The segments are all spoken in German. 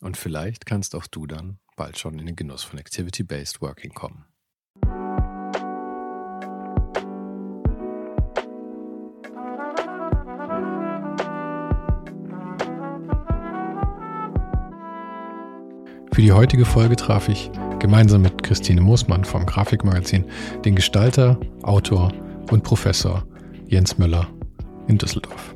Und vielleicht kannst auch du dann bald schon in den Genuss von Activity-Based Working kommen. Für die heutige Folge traf ich gemeinsam mit Christine Moosmann vom Grafikmagazin den Gestalter, Autor und Professor Jens Müller in Düsseldorf.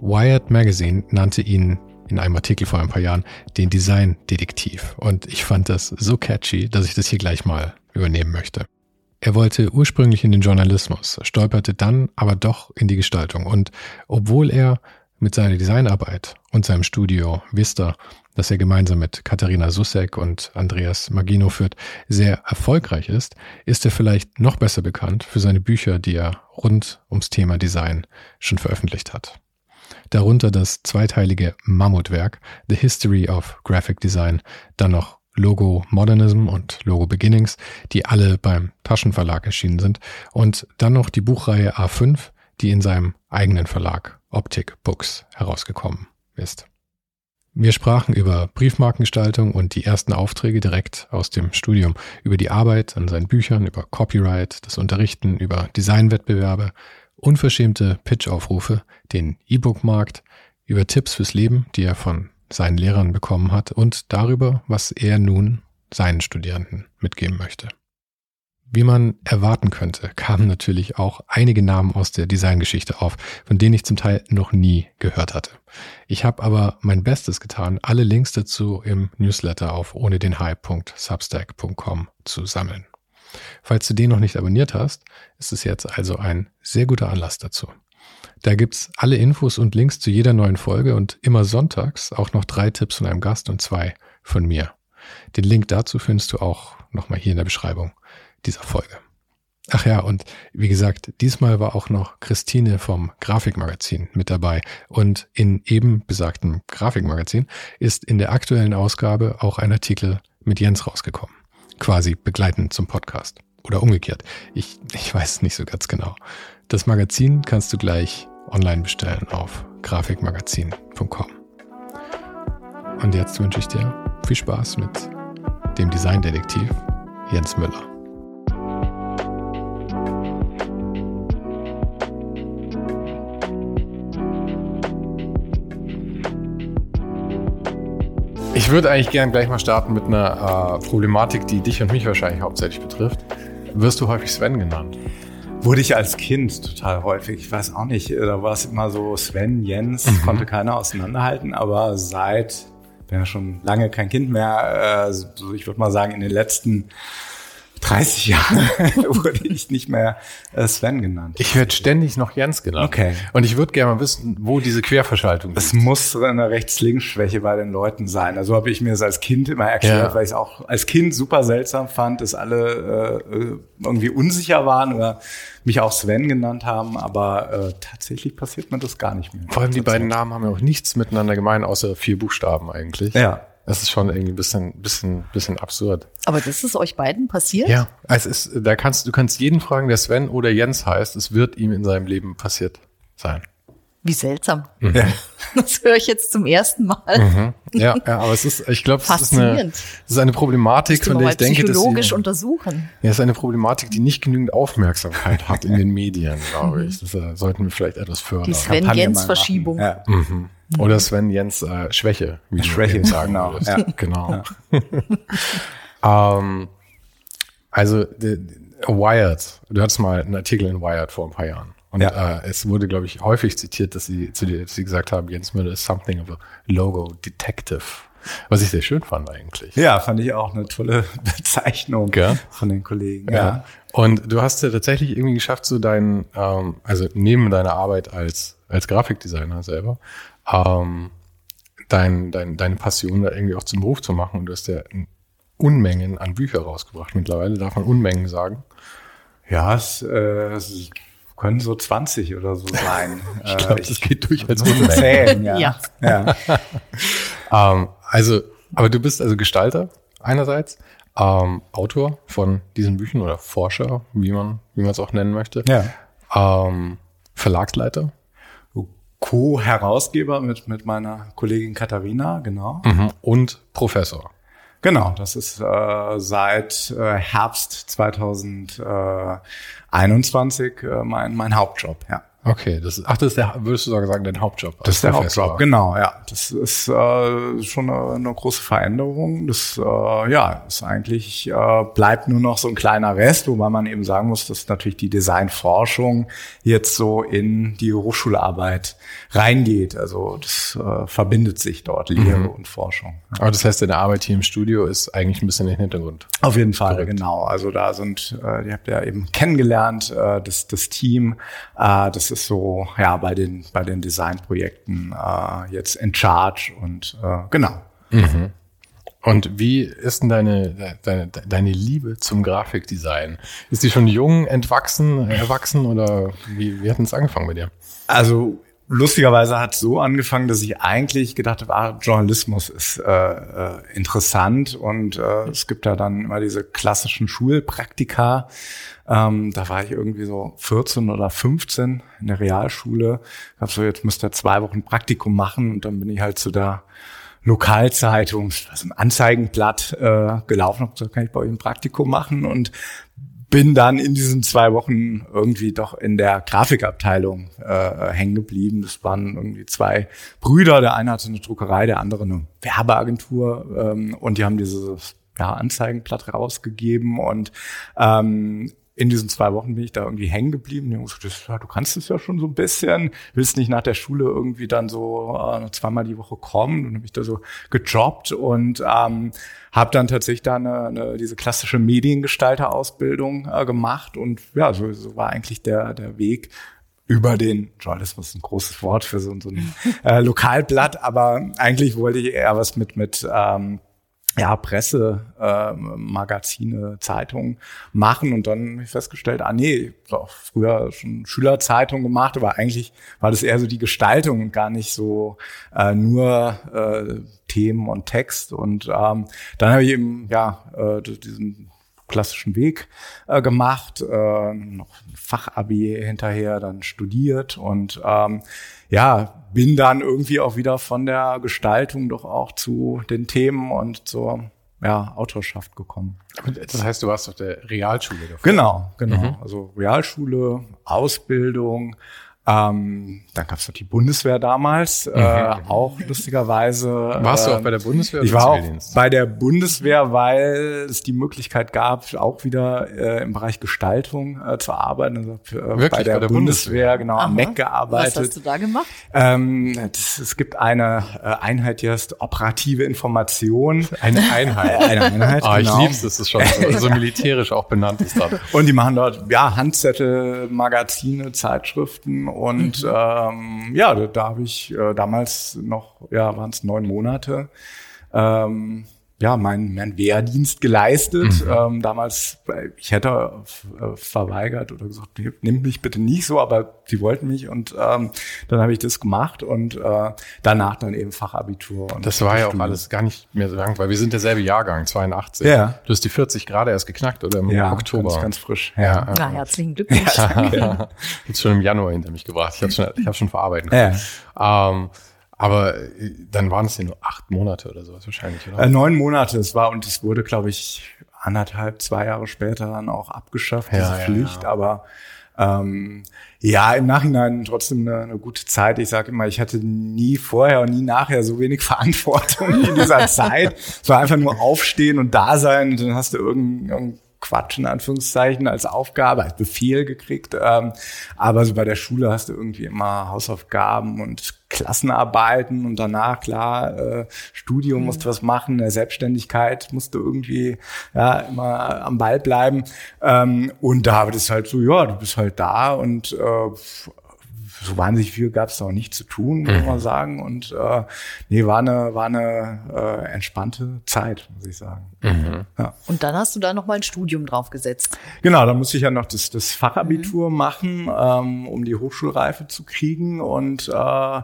Wired Magazine nannte ihn in einem Artikel vor ein paar Jahren den Design-Detektiv und ich fand das so catchy, dass ich das hier gleich mal übernehmen möchte. Er wollte ursprünglich in den Journalismus, stolperte dann aber doch in die Gestaltung und obwohl er mit seiner Designarbeit und seinem Studio Vista das er gemeinsam mit Katharina Sussek und Andreas Magino führt, sehr erfolgreich ist, ist er vielleicht noch besser bekannt für seine Bücher, die er rund ums Thema Design schon veröffentlicht hat. Darunter das zweiteilige Mammutwerk The History of Graphic Design, dann noch Logo Modernism und Logo Beginnings, die alle beim Taschenverlag erschienen sind, und dann noch die Buchreihe A5, die in seinem eigenen Verlag Optic Books herausgekommen ist. Wir sprachen über Briefmarkengestaltung und die ersten Aufträge direkt aus dem Studium, über die Arbeit an seinen Büchern, über Copyright, das Unterrichten, über Designwettbewerbe, unverschämte Pitch-Aufrufe, den E-Book-Markt, über Tipps fürs Leben, die er von seinen Lehrern bekommen hat und darüber, was er nun seinen Studierenden mitgeben möchte. Wie man erwarten könnte, kamen natürlich auch einige Namen aus der Designgeschichte auf, von denen ich zum Teil noch nie gehört hatte. Ich habe aber mein Bestes getan, alle Links dazu im Newsletter auf ohne den zu sammeln. Falls du den noch nicht abonniert hast, ist es jetzt also ein sehr guter Anlass dazu. Da gibt's alle Infos und Links zu jeder neuen Folge und immer sonntags auch noch drei Tipps von einem Gast und zwei von mir. Den Link dazu findest du auch nochmal hier in der Beschreibung dieser Folge. Ach ja, und wie gesagt, diesmal war auch noch Christine vom Grafikmagazin mit dabei. Und in eben besagtem Grafikmagazin ist in der aktuellen Ausgabe auch ein Artikel mit Jens rausgekommen. Quasi begleitend zum Podcast. Oder umgekehrt. Ich, ich weiß nicht so ganz genau. Das Magazin kannst du gleich online bestellen auf grafikmagazin.com. Und jetzt wünsche ich dir viel Spaß mit dem Designdetektiv Jens Müller. Ich würde eigentlich gern gleich mal starten mit einer äh, Problematik, die dich und mich wahrscheinlich hauptsächlich betrifft. Wirst du häufig Sven genannt? Wurde ich als Kind total häufig. Ich weiß auch nicht, da war es immer so Sven, Jens, mhm. konnte keiner auseinanderhalten, aber seit, bin ja schon lange kein Kind mehr, äh, ich würde mal sagen, in den letzten 30 Jahre wurde ich nicht mehr äh, Sven genannt. Ich werde ständig noch Jens genannt. Okay. Und ich würde gerne mal wissen, wo diese Querverschaltung ist. Es muss eine Rechts-Links-Schwäche bei den Leuten sein. Also habe ich mir das als Kind immer erklärt, ja. weil ich es auch als Kind super seltsam fand, dass alle äh, irgendwie unsicher waren oder mich auch Sven genannt haben. Aber äh, tatsächlich passiert mir das gar nicht mehr. Vor allem die beiden Namen haben ja auch nichts miteinander gemein, außer vier Buchstaben eigentlich. Ja. Das ist schon irgendwie ein bisschen, bisschen, bisschen absurd. Aber das ist euch beiden passiert? Ja, es ist, da kannst, du kannst jeden fragen, der Sven oder Jens heißt, es wird ihm in seinem Leben passiert sein. Wie seltsam. Mhm. Ja. Das höre ich jetzt zum ersten Mal. Mhm. Ja, ja, aber es ist, ich glaube, es ist eine, es ist eine Problematik, von der ich denke, dass psychologisch untersuchen. Ja, es ist eine Problematik, die nicht genügend Aufmerksamkeit hat in den Medien, glaube ich. Das uh, sollten wir vielleicht etwas fördern. Die Sven-Jens-Verschiebung. Ja. Mhm. Oder Sven Jens äh, Schwäche, wie Schwäche, du sagen genau. würdest. Ja. Genau. ähm, also Wired, du hattest mal einen Artikel in Wired vor ein paar Jahren. Und Ja. äh, es wurde, glaube ich, häufig zitiert, dass sie zu dir, dass sie gesagt haben, Jens Müller ist something of a logo detective. Was ich sehr schön fand eigentlich. Ja, fand ich auch eine tolle Bezeichnung Gell? von den Kollegen. Ja. Und du hast ja tatsächlich irgendwie geschafft, so deinen, ähm, also neben deiner Arbeit als, als Grafikdesigner selber, ähm, dein, dein, deine Passion da irgendwie auch zum Beruf zu machen. Und du hast ja Unmengen an Bücher rausgebracht. Mittlerweile darf man Unmengen sagen. Ja, es, äh, es können so 20 oder so sein. Ich glaube, das geht durch als Unmengen. zählen, ja. Ja. ja. Ähm, also, aber du bist also Gestalter einerseits, ähm, Autor von diesen Büchern oder Forscher, wie man, wie man es auch nennen möchte. ja. Ähm, Verlagsleiter. Co-Herausgeber mit, mit meiner Kollegin Katharina, genau. Mhm. Und Professor. Genau, das ist äh, seit äh, Herbst 2021 äh, mein, mein Hauptjob, ja. Okay, das ist, ach, das ist der, würdest du sogar sagen, dein Hauptjob. Das ist der Professor. Hauptjob, genau, ja. Das ist äh, schon eine, eine große Veränderung. Das äh, ja ist eigentlich äh, bleibt nur noch so ein kleiner Rest, wobei man eben sagen muss, dass natürlich die Designforschung jetzt so in die Hochschularbeit reingeht. Also das äh, verbindet sich dort Lehre und Forschung. Aber das heißt, deine Arbeit hier im Studio ist eigentlich ein bisschen im Hintergrund. Auf jeden Fall, genau. Also da sind, äh, ihr habt ja eben kennengelernt, äh, das, das Team, äh, das ist so, ja, bei den, bei den Designprojekten äh, jetzt in charge und äh, genau. Und wie ist denn deine, deine, deine Liebe zum Grafikdesign? Ist die schon jung, entwachsen, erwachsen oder wie, wie hat es angefangen bei dir? Also lustigerweise hat es so angefangen, dass ich eigentlich gedacht habe, ah, Journalismus ist äh, äh, interessant und äh, es gibt ja dann immer diese klassischen Schulpraktika. Ähm, da war ich irgendwie so 14 oder 15 in der Realschule. Ich habe so, jetzt müsst ihr zwei Wochen Praktikum machen und dann bin ich halt zu der Lokalzeitung, also ein Anzeigenblatt äh, gelaufen, habe gesagt, kann ich bei euch ein Praktikum machen und bin dann in diesen zwei Wochen irgendwie doch in der Grafikabteilung äh, hängen geblieben. Das waren irgendwie zwei Brüder. Der eine hatte eine Druckerei, der andere eine Werbeagentur ähm, und die haben dieses ja, Anzeigenblatt rausgegeben und ähm, in diesen zwei Wochen bin ich da irgendwie hängen geblieben. Die haben gesagt, ja, du kannst es ja schon so ein bisschen, willst nicht nach der Schule irgendwie dann so äh, zweimal die Woche kommen. Und habe ich da so gejobbt und ähm, habe dann tatsächlich da eine, eine, diese klassische Mediengestalter-Ausbildung äh, gemacht. Und ja, so, so war eigentlich der, der Weg über den Journalismus ein großes Wort für so, so ein äh, Lokalblatt, aber eigentlich wollte ich eher was mit mit ähm, ja, Presse, äh, Magazine, Zeitungen machen und dann habe ich festgestellt, ah nee, ich hab auch früher schon Schülerzeitung gemacht, aber eigentlich war das eher so die Gestaltung und gar nicht so äh, nur äh, Themen und Text. Und ähm, dann habe ich eben ja äh, diesen klassischen Weg äh, gemacht, äh, noch ein Fachabi hinterher dann studiert und ähm, ja, bin dann irgendwie auch wieder von der Gestaltung doch auch zu den Themen und zur ja, Autorschaft gekommen. Das heißt, du warst auf der Realschule davor. Genau, genau. Also Realschule, Ausbildung, ähm, dann gab es noch die Bundeswehr damals, äh, auch lustigerweise. Warst du auch bei der Bundeswehr? Ich oder war auch bei der Bundeswehr, weil es die Möglichkeit gab, auch wieder äh, im Bereich Gestaltung äh, zu arbeiten. Also, äh, Wirklich? bei der, Bei der Bundeswehr, genau, am Aha. MEC Was gearbeitet. hast du da gemacht? Ähm, das, es gibt eine äh, Einheit, die heißt operative Information. Eine Einheit. Eine Einheit, Ah, ich genau. lieb's, dass es schon so, so militärisch auch benannt ist. Dann. Und die machen dort ja Handzettel, Magazine, Zeitschriften und ähm, ja, da, da habe ich äh, damals noch, ja, waren es neun Monate, ähm, ja, mein, mein Wehrdienst geleistet. Ähm, damals, äh, ich hätte äh, verweigert oder gesagt, nimm mich bitte nicht so, aber sie wollten mich und ähm, dann habe ich das gemacht und äh, danach dann eben Fachabitur. Und Das war ja auch alles gar nicht mehr so lang, weil wir sind derselbe Jahrgang, 82. Ja. Du hast die 40 gerade erst geknackt, oder? Im ja, Oktober. Ganz, ganz frisch. ja. Na, herzlichen Glückwunsch. ja. Jetzt schon im Januar hinter mich gebracht. Ich habe schon, ich hab schon verarbeiten Ja. können. Ähm, aber äh, dann waren es ja nur acht Monate oder sowas wahrscheinlich, oder? Äh, neun Monate es war und es wurde, glaube ich, anderthalb, zwei Jahre später dann auch abgeschafft, Ja, diese ja, Pflicht. ja. Aber Ähm, ja, im Nachhinein trotzdem eine, eine gute Zeit. Ich sage immer, ich hatte nie vorher und nie nachher so wenig Verantwortung in dieser Zeit. Es war einfach nur aufstehen und da sein und dann hast du irgendein Quatsch in Anführungszeichen als Aufgabe, als Befehl gekriegt. Ähm, aber so bei der Schule hast du irgendwie immer Hausaufgaben und Klassenarbeiten und danach klar äh, Studium musst du was machen, der Selbstständigkeit musst du irgendwie ja immer am Ball bleiben ähm, und da wird es halt so ja du bist halt da und äh, so wahnsinnig viel gab es auch nicht zu tun, muss mhm. man sagen. Und äh, nee, war eine, war eine äh, entspannte Zeit, muss ich sagen. Mhm. Ja. Und dann hast du da noch mal ein Studium draufgesetzt. Genau, da musste ich ja noch das, das Fachabitur mhm. machen, ähm, um die Hochschulreife zu kriegen. Und äh,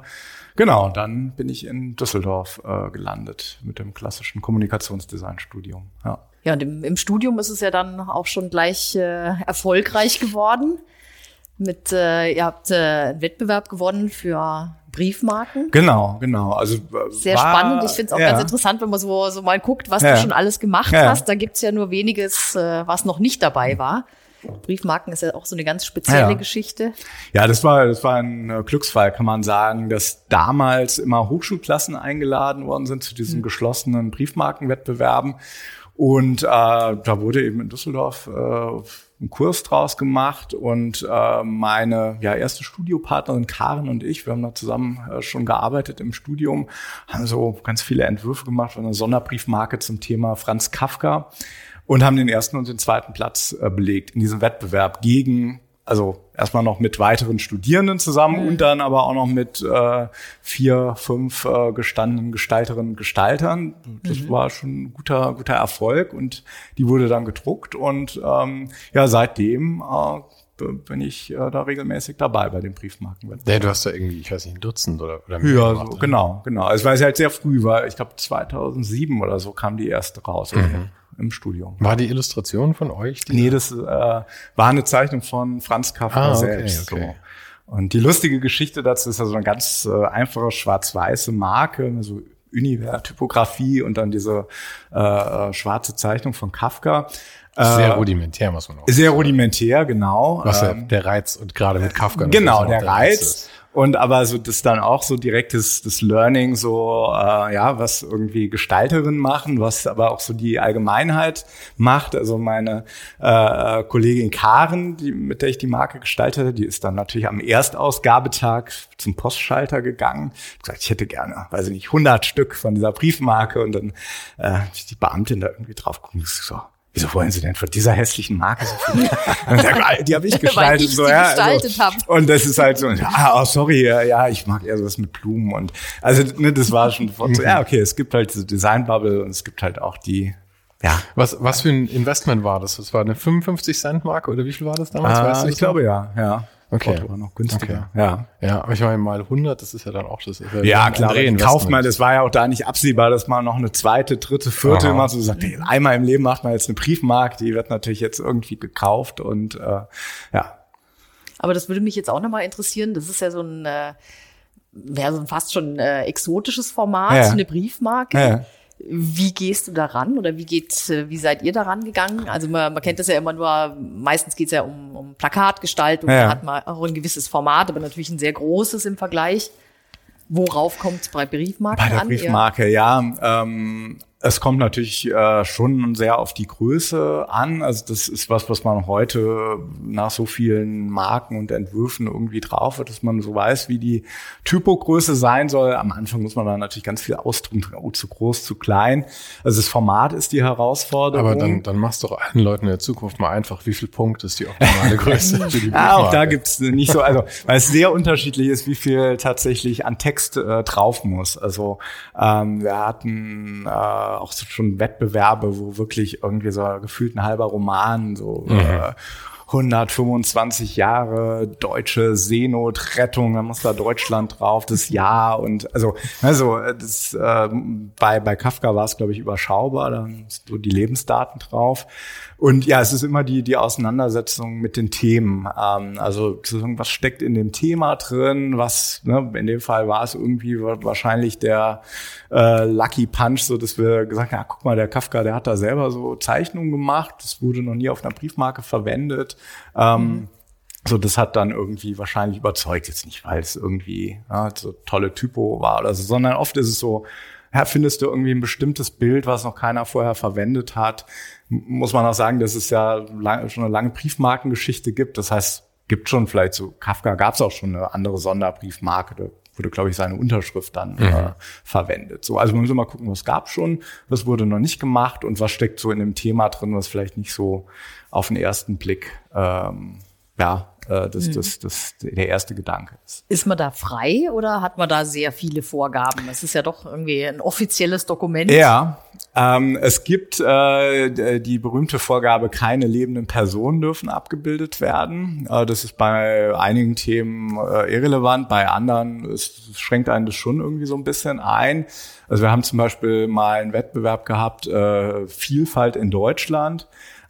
genau, dann bin ich in Düsseldorf äh, gelandet mit dem klassischen Kommunikationsdesign-Studium. Ja. Ja, und im, im Studium ist es ja dann auch schon gleich äh, erfolgreich geworden mit, äh, ihr habt äh, einen Wettbewerb gewonnen für Briefmarken. Genau, genau. Also äh, sehr war, spannend. Ich finde es auch ja. ganz interessant, wenn man so so mal guckt, was ja. du schon alles gemacht ja. hast. Da gibt's ja nur weniges, äh, was noch nicht dabei war. Briefmarken ist ja auch so eine ganz spezielle ja. Geschichte. Ja, das war, das war ein äh, Glücksfall, kann man sagen, dass damals immer Hochschulklassen eingeladen worden sind zu diesen hm. geschlossenen Briefmarkenwettbewerben. Und äh, da wurde eben in Düsseldorf äh, einen Kurs draus gemacht und äh, meine ja, erste Studiopartnerin Karen und ich, wir haben da zusammen äh, schon gearbeitet im Studium, haben so ganz viele Entwürfe gemacht von einer Sonderbriefmarke zum Thema Franz Kafka und haben den ersten und den zweiten Platz äh, belegt in diesem Wettbewerb gegen also erstmal noch mit weiteren Studierenden zusammen mhm. und dann aber auch noch mit äh, vier, fünf äh, gestandenen Gestalterinnen und Gestaltern. Das mhm. war schon ein guter, guter Erfolg und die wurde dann gedruckt und ähm, ja, seitdem äh, bin ich äh, da regelmäßig dabei bei den Briefmarken. Ja, du hast da irgendwie, ich weiß nicht, ein Dutzend oder, oder mehr Ja, gemacht, so, genau, genau. Also weil es halt sehr früh war. Ich glaube 2007 oder so kam die erste raus. Mhm im Studium. War die Illustration von euch? Nee, das äh, war eine Zeichnung von Franz Kafka ah, okay, selbst. Okay. So. Und die lustige Geschichte dazu ist also eine ganz äh, einfache schwarz-weiße Marke, so Univer-Typografie und dann diese äh, äh, schwarze Zeichnung von Kafka. Sehr äh, rudimentär, muss man auch Sehr sagen. rudimentär, genau. Was ähm, der Reiz und gerade mit Kafka. Genau, der, der Reiz. Reiz und aber so das dann auch so direktes das Learning, so äh, ja, was irgendwie Gestalterin machen, was aber auch so die Allgemeinheit macht. Also meine äh, Kollegin Karen, die, mit der ich die Marke gestaltete, die ist dann natürlich am Erstausgabetag zum Postschalter gegangen. Gesagt, ich hätte gerne, weiß ich nicht, 100 Stück von dieser Briefmarke und dann äh, die Beamtin da irgendwie drauf gucken, so wieso wollen Sie denn von dieser hässlichen Marke so viel? die habe ich gestaltet. Weil ich so, ja, gestaltet also, Und das ist halt so, ah, oh, sorry, ja, ich mag eher sowas mit Blumen und also ne, das war schon von so, ja, okay, es gibt halt diese Design-Bubble und es gibt halt auch die ja. Was, was für ein Investment war das? Das war eine 55 Cent Marke oder wie viel war das damals? Ah, weißt du ich glaube ja, ja. Okay. Porto war noch günstiger. Okay. Ja. Ja, aber ich meine mal 100, das ist ja dann auch das. Ja, ja klar, kauft man, das war ja auch da nicht absehbar, dass man noch eine zweite, dritte, vierte Aha. macht. So sagt, hey, einmal im Leben macht man jetzt eine Briefmarke, die wird natürlich jetzt irgendwie gekauft und äh, ja. Aber das würde mich jetzt auch nochmal interessieren. Das ist ja so ein, äh, wäre so ein fast schon äh, exotisches Format, ja. eine Briefmarke. Ja. Wie gehst du daran oder wie geht, äh, wie seid ihr daran gegangen? Also man, man kennt das ja immer nur, meistens geht es ja um, um Plakatgestaltung, ja. da hat man auch ein gewisses Format, aber natürlich ein sehr großes im Vergleich. Worauf kommt es bei Briefmarken an? Bei der Briefmarke, ja. Ähm, es kommt natürlich äh, schon sehr auf die Größe an. Also das ist was, was man heute nach so vielen Marken und Entwürfen irgendwie drauf hat, dass man so weiß, wie die Typogröße sein soll. Am Anfang muss man da natürlich ganz viel ausdrücken, oh, zu groß, zu klein. Also das Format ist die Herausforderung. Aber dann, dann machst du doch allen Leuten in der Zukunft mal einfach, wie viel Punkt ist die optimale Größe für die Ja, auch da gibt's nicht so, also weil es sehr unterschiedlich ist, wie viel tatsächlich an Text äh, drauf muss. Also ähm, wir hatten äh, auch schon Wettbewerbe, wo wirklich irgendwie so gefühlt ein halber Roman so mhm. äh, 125 Jahre deutsche Seenotrettung, da muss da Deutschland drauf, das Jahr und also also das äh, bei bei Kafka war es glaube ich überschaubar, da sind so die Lebensdaten drauf und ja, es ist immer die, die Auseinandersetzung mit den Themen. Ähm, also was steckt in dem Thema drin, was, ne, in dem Fall war es irgendwie wahrscheinlich der äh, Lucky Punch, so dass wir gesagt haben, ja, guck mal, der Kafka, der hat da selber so Zeichnungen gemacht, das wurde noch nie auf einer Briefmarke verwendet. Ähm, mhm So, das hat dann irgendwie wahrscheinlich überzeugt, jetzt nicht, weil es irgendwie ja, so tolle Typo war oder so, sondern oft ist es so, ja, findest du irgendwie ein bestimmtes Bild, was noch keiner vorher verwendet hat. Muss man auch sagen, dass es ja lang, schon eine lange Briefmarkengeschichte gibt. Das heißt, gibt schon vielleicht so, Kafka gab es auch schon eine andere Sonderbriefmarke, da wurde, glaube ich, seine Unterschrift dann mhm. äh, verwendet. So, also man muss mal gucken, was gab schon, was wurde noch nicht gemacht und was steckt so in dem Thema drin, was vielleicht nicht so auf den ersten Blick ähm, ja, äh, das, mhm. das, das der erste Gedanke ist. Ist man da frei oder hat man da sehr viele Vorgaben? Es ist ja doch irgendwie ein offizielles Dokument. Ja, ähm, es gibt äh, die berühmte Vorgabe, keine lebenden Personen dürfen abgebildet werden. Äh, das ist bei einigen Themen äh, irrelevant, bei anderen es schränkt einen das schon irgendwie so ein bisschen ein. Also wir haben zum Beispiel mal einen Wettbewerb gehabt, äh, Vielfalt in Deutschland.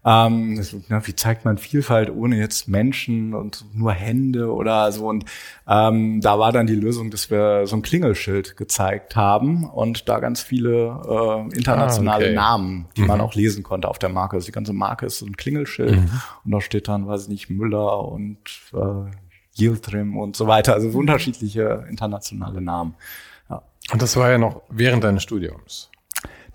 Ähm, na, wie zeigt man Vielfalt ohne jetzt Menschen und nur Hände oder so? Und ähm, da war dann die Lösung, dass wir so ein Klingelschild gezeigt haben und da ganz viele äh, internationale ah, okay. Namen, die mhm. man auch lesen konnte auf der Marke. Also die ganze Marke ist so ein Klingelschild mhm. und da steht dann, weiß ich nicht, Müller und äh, Yiltrim und so weiter. Also so unterschiedliche internationale Namen. Ja. Und das war ja noch während deines Studiums.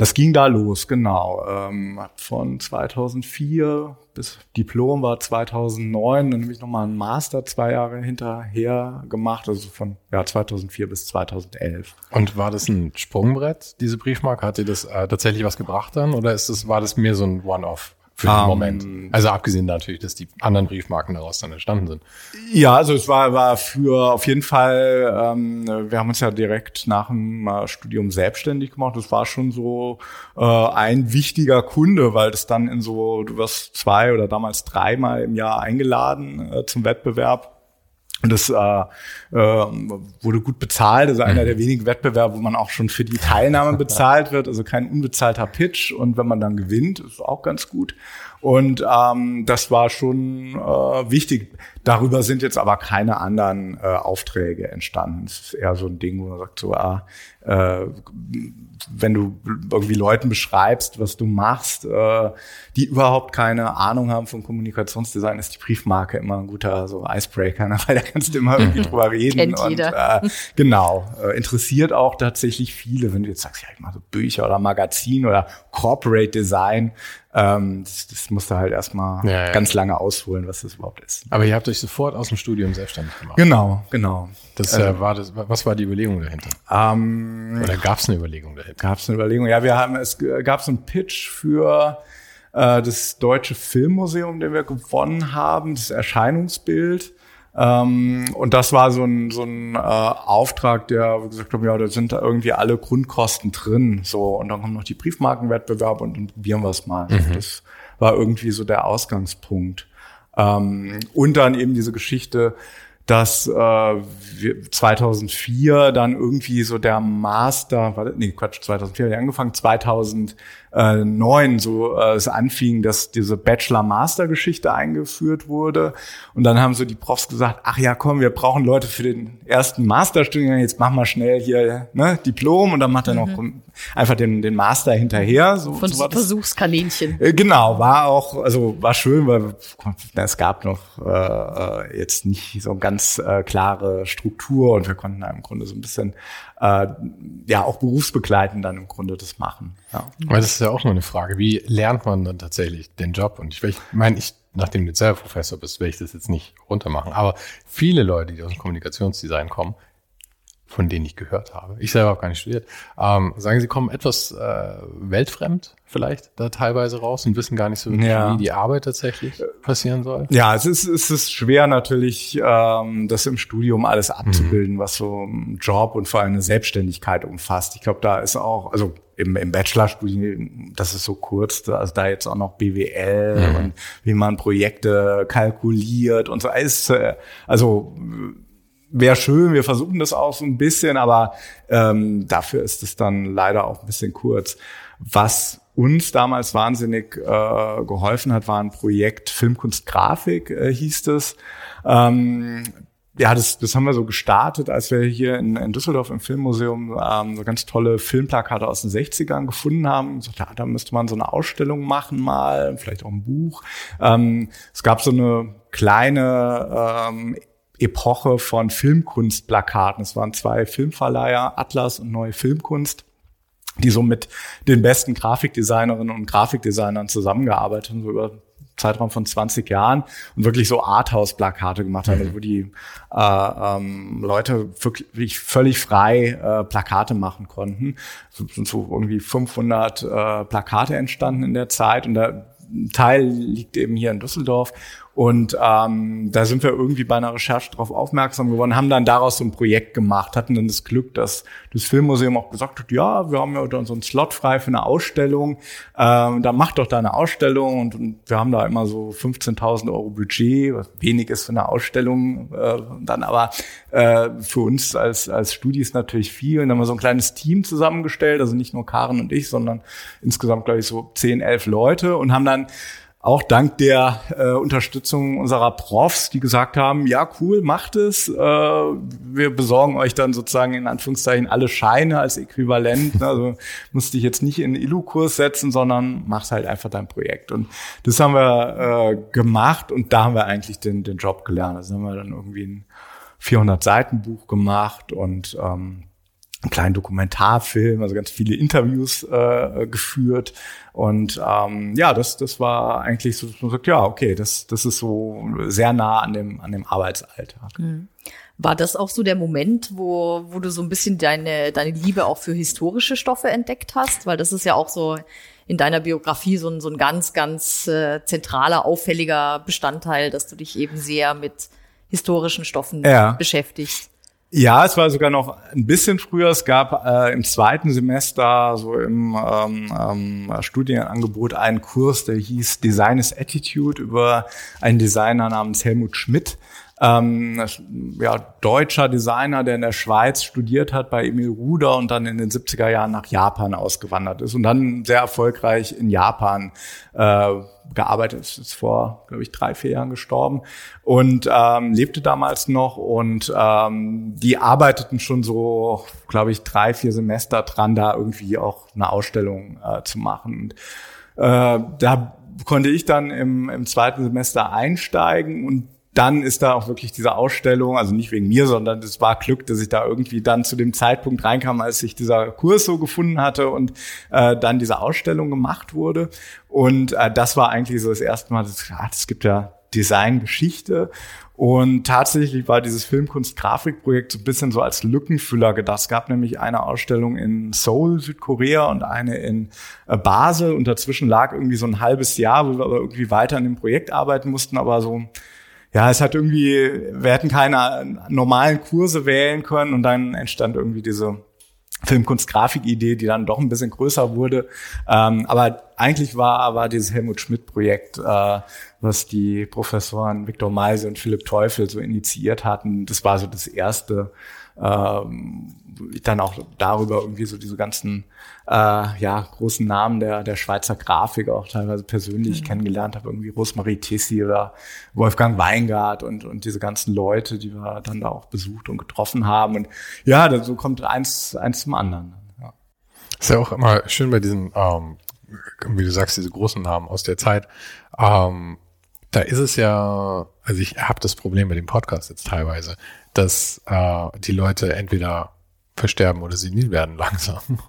Das ging da los, genau. Ähm, von 2004 bis Diplom war 2009. Dann habe ich nochmal einen Master zwei Jahre hinterher gemacht, also von ja, 2004 bis 2011. Und war das ein Sprungbrett, diese Briefmarke? Hat dir das äh, tatsächlich was gebracht dann? Oder ist das, war das mehr so ein One-Off? Für den um, Moment. Also abgesehen natürlich, dass die anderen Briefmarken daraus dann entstanden sind. Ja, also es war, war für auf jeden Fall, ähm, wir haben uns ja direkt nach dem äh, Studium selbstständig gemacht. Das war schon so äh, ein wichtiger Kunde, weil das dann in so, du wirst zwei oder damals dreimal im Jahr eingeladen äh, zum Wettbewerb. Und das äh, äh, wurde gut bezahlt. Das ist einer mhm. der wenigen Wettbewerbe, wo man auch schon für die Teilnahme bezahlt wird. Also kein unbezahlter Pitch. Und wenn man dann gewinnt, ist auch ganz gut. Und ähm, das war schon äh, wichtig. Darüber sind jetzt aber keine anderen äh, Aufträge entstanden. Es ist eher so ein Ding, wo man sagt so, ah, äh, wenn du irgendwie Leuten beschreibst, was du machst, äh, die überhaupt keine Ahnung haben von Kommunikationsdesign, ist die Briefmarke immer ein guter so Icebreaker, ne? weil da kannst du immer irgendwie mhm. drüber reden. Kennt und jeder. Äh, genau, äh, interessiert auch tatsächlich viele, wenn du jetzt sagst, ja, ich mache so Bücher oder Magazin oder Corporate Design, ähm, das, das musst du halt erstmal ja, ja. ganz lange ausholen, was das überhaupt ist. Aber ihr habt euch sofort aus dem Studium selbstständig gemacht. Genau, genau. Das äh, war das, was war die Überlegung dahinter? Ähm, Oder gab es eine Überlegung dahinter? Gab es eine Überlegung? Ja, wir haben es gab so einen Pitch für äh, das Deutsche Filmmuseum, den wir gewonnen haben, das Erscheinungsbild. Ähm, und das war so ein, so ein äh, Auftrag, der gesagt hat, ja, da sind da irgendwie alle Grundkosten drin. So, und dann kommt noch die Briefmarkenwettbewerb und dann probieren wir es mal. Mhm. Das war irgendwie so der Ausgangspunkt. Ähm, und dann eben diese Geschichte, dass äh, 2004 dann irgendwie so der Master, warte, nee, Quatsch, 2004 habe ich angefangen, 2009 so äh, es anfing, dass diese Bachelor-Master-Geschichte eingeführt wurde und dann haben so die Profs gesagt, ach ja, komm, wir brauchen Leute für den ersten Masterstudiengang, jetzt mach mal schnell hier ne, Diplom und dann macht er noch mhm. einfach den, den Master hinterher. So, Von so Versuchskaninchen. Äh, genau, war auch, also war schön, weil es gab noch äh, äh, jetzt nicht so ganz äh, klare Struktur und wir konnten im Grunde so ein bisschen äh, ja auch berufsbegleitend dann im Grunde das machen. Ja. Aber das ist ja auch nur eine Frage, wie lernt man dann tatsächlich den Job? Und ich, ich meine, ich, nachdem du selber Professor bist, will ich das jetzt nicht runtermachen. Aber viele Leute, die aus dem Kommunikationsdesign kommen, von denen ich gehört habe. Ich selber habe gar nicht studiert. Ähm, sagen Sie kommen etwas äh, weltfremd vielleicht da teilweise raus und wissen gar nicht so, ja. wie die Arbeit tatsächlich passieren soll. Ja, es ist, es ist schwer natürlich, ähm, das im Studium alles abzubilden, mhm. was so ein Job und vor allem eine Selbstständigkeit umfasst. Ich glaube, da ist auch, also im, im Bachelorstudium, das ist so kurz, also da jetzt auch noch BWL mhm. und wie man Projekte kalkuliert und so. Alles, äh, also wäre schön, wir versuchen das auch so ein bisschen, aber ähm, dafür ist es dann leider auch ein bisschen kurz. Was uns damals wahnsinnig äh, geholfen hat, war ein Projekt Filmkunst Grafik, äh, hieß es. Ähm, ja, das, das haben wir so gestartet, als wir hier in, in Düsseldorf im Filmmuseum ähm, so ganz tolle Filmplakate aus den 60ern gefunden haben. So, ja, da müsste man so eine Ausstellung machen mal, vielleicht auch ein Buch. Ähm, es gab so eine kleine ähm, Epoche von Filmkunstplakaten. Es waren zwei Filmverleiher, Atlas und Neue Filmkunst die so mit den besten Grafikdesignerinnen und Grafikdesignern zusammengearbeitet haben, so über Zeitraum von 20 Jahren und wirklich so Arthouse-Plakate gemacht haben, mhm. wo die äh, ähm, Leute wirklich völlig frei äh, Plakate machen konnten. So sind so irgendwie 500 äh, Plakate entstanden in der Zeit und der Teil liegt eben hier in Düsseldorf und ähm, da sind wir irgendwie bei einer Recherche darauf aufmerksam geworden, haben dann daraus so ein Projekt gemacht, hatten dann das Glück, dass das Filmmuseum auch gesagt hat, ja, wir haben ja dann so einen Slot frei für eine Ausstellung, ähm, da macht doch da eine Ausstellung und, und wir haben da immer so 15.000 Euro Budget, was wenig ist für eine Ausstellung, äh, dann aber äh, für uns als, als Studis natürlich viel. Und dann haben wir so ein kleines Team zusammengestellt, also nicht nur Karen und ich, sondern insgesamt, glaube ich, so 10, 11 Leute und haben dann auch dank der äh, Unterstützung unserer Profs, die gesagt haben, ja cool, macht es. Äh, wir besorgen euch dann sozusagen in Anführungszeichen alle Scheine als Äquivalent. Also musst dich jetzt nicht in ILU-Kurs setzen, sondern machst halt einfach dein Projekt. Und das haben wir äh, gemacht und da haben wir eigentlich den, den Job gelernt. Also haben wir dann irgendwie ein 400 Seiten Buch gemacht und ähm, einen kleinen Dokumentarfilm, also ganz viele Interviews äh, geführt. Und ähm, ja, das, das war eigentlich so, man sagt, ja, okay, das, das ist so sehr nah an dem, an dem Arbeitsalltag. Mhm. War das auch so der Moment, wo, wo du so ein bisschen deine, deine Liebe auch für historische Stoffe entdeckt hast? Weil das ist ja auch so in deiner Biografie so ein, so ein ganz, ganz äh, zentraler, auffälliger Bestandteil, dass du dich eben sehr mit historischen Stoffen ja. beschäftigst. Ja, es war sogar noch ein bisschen früher. Es gab äh, im zweiten Semester so im ähm, ähm, Studienangebot einen Kurs, der hieß Design is Attitude über einen Designer namens Helmut Schmidt ähm, ja, deutscher Designer, der in der Schweiz studiert hat bei Emil Ruder und dann in den 70er Jahren nach Japan ausgewandert ist und dann sehr erfolgreich in Japan äh, gearbeitet ist, ist vor, glaube ich, drei, vier Jahren gestorben und ähm, lebte damals noch und ähm, die arbeiteten schon so, glaube ich, drei, vier Semester dran, da irgendwie auch eine Ausstellung äh, zu machen. Und, äh, da konnte ich dann im, im zweiten Semester einsteigen und dann ist da auch wirklich diese Ausstellung, also nicht wegen mir, sondern es war Glück, dass ich da irgendwie dann zu dem Zeitpunkt reinkam, als sich dieser Kurs so gefunden hatte und äh, dann diese Ausstellung gemacht wurde. Und äh, das war eigentlich so das erste Mal, dass, ah, es gibt ja Designgeschichte. Und tatsächlich war dieses Filmkunst-Grafikprojekt so ein bisschen so als Lückenfüller gedacht. Es gab nämlich eine Ausstellung in Seoul, Südkorea und eine in äh, Basel. Und dazwischen lag irgendwie so ein halbes Jahr, wo wir aber irgendwie weiter an dem Projekt arbeiten mussten, aber so ja, es hat irgendwie, wir hätten keine normalen Kurse wählen können und dann entstand irgendwie diese Filmkunst-Grafik-Idee, die dann doch ein bisschen größer wurde. Ähm, aber eigentlich war, war dieses Helmut Schmidt-Projekt, äh, was die Professoren Viktor Meise und Philipp Teufel so initiiert hatten. Das war so das erste ähm, dann auch darüber irgendwie so diese ganzen äh, ja großen Namen der der Schweizer Grafik auch teilweise persönlich mhm. kennengelernt habe. Irgendwie Rosmarie Tissi oder Wolfgang Weingart und und diese ganzen Leute die wir dann da auch besucht und getroffen haben. Und ja so kommt eins eins zum anderen. Ja. ist ja auch immer schön bei diesen ähm, wie du sagst diese großen Namen aus der Zeit. Ähm, da ist es ja also ich habe das Problem mit dem Podcast jetzt teilweise dass äh, die Leute entweder versterben oder sie nie werden langsam.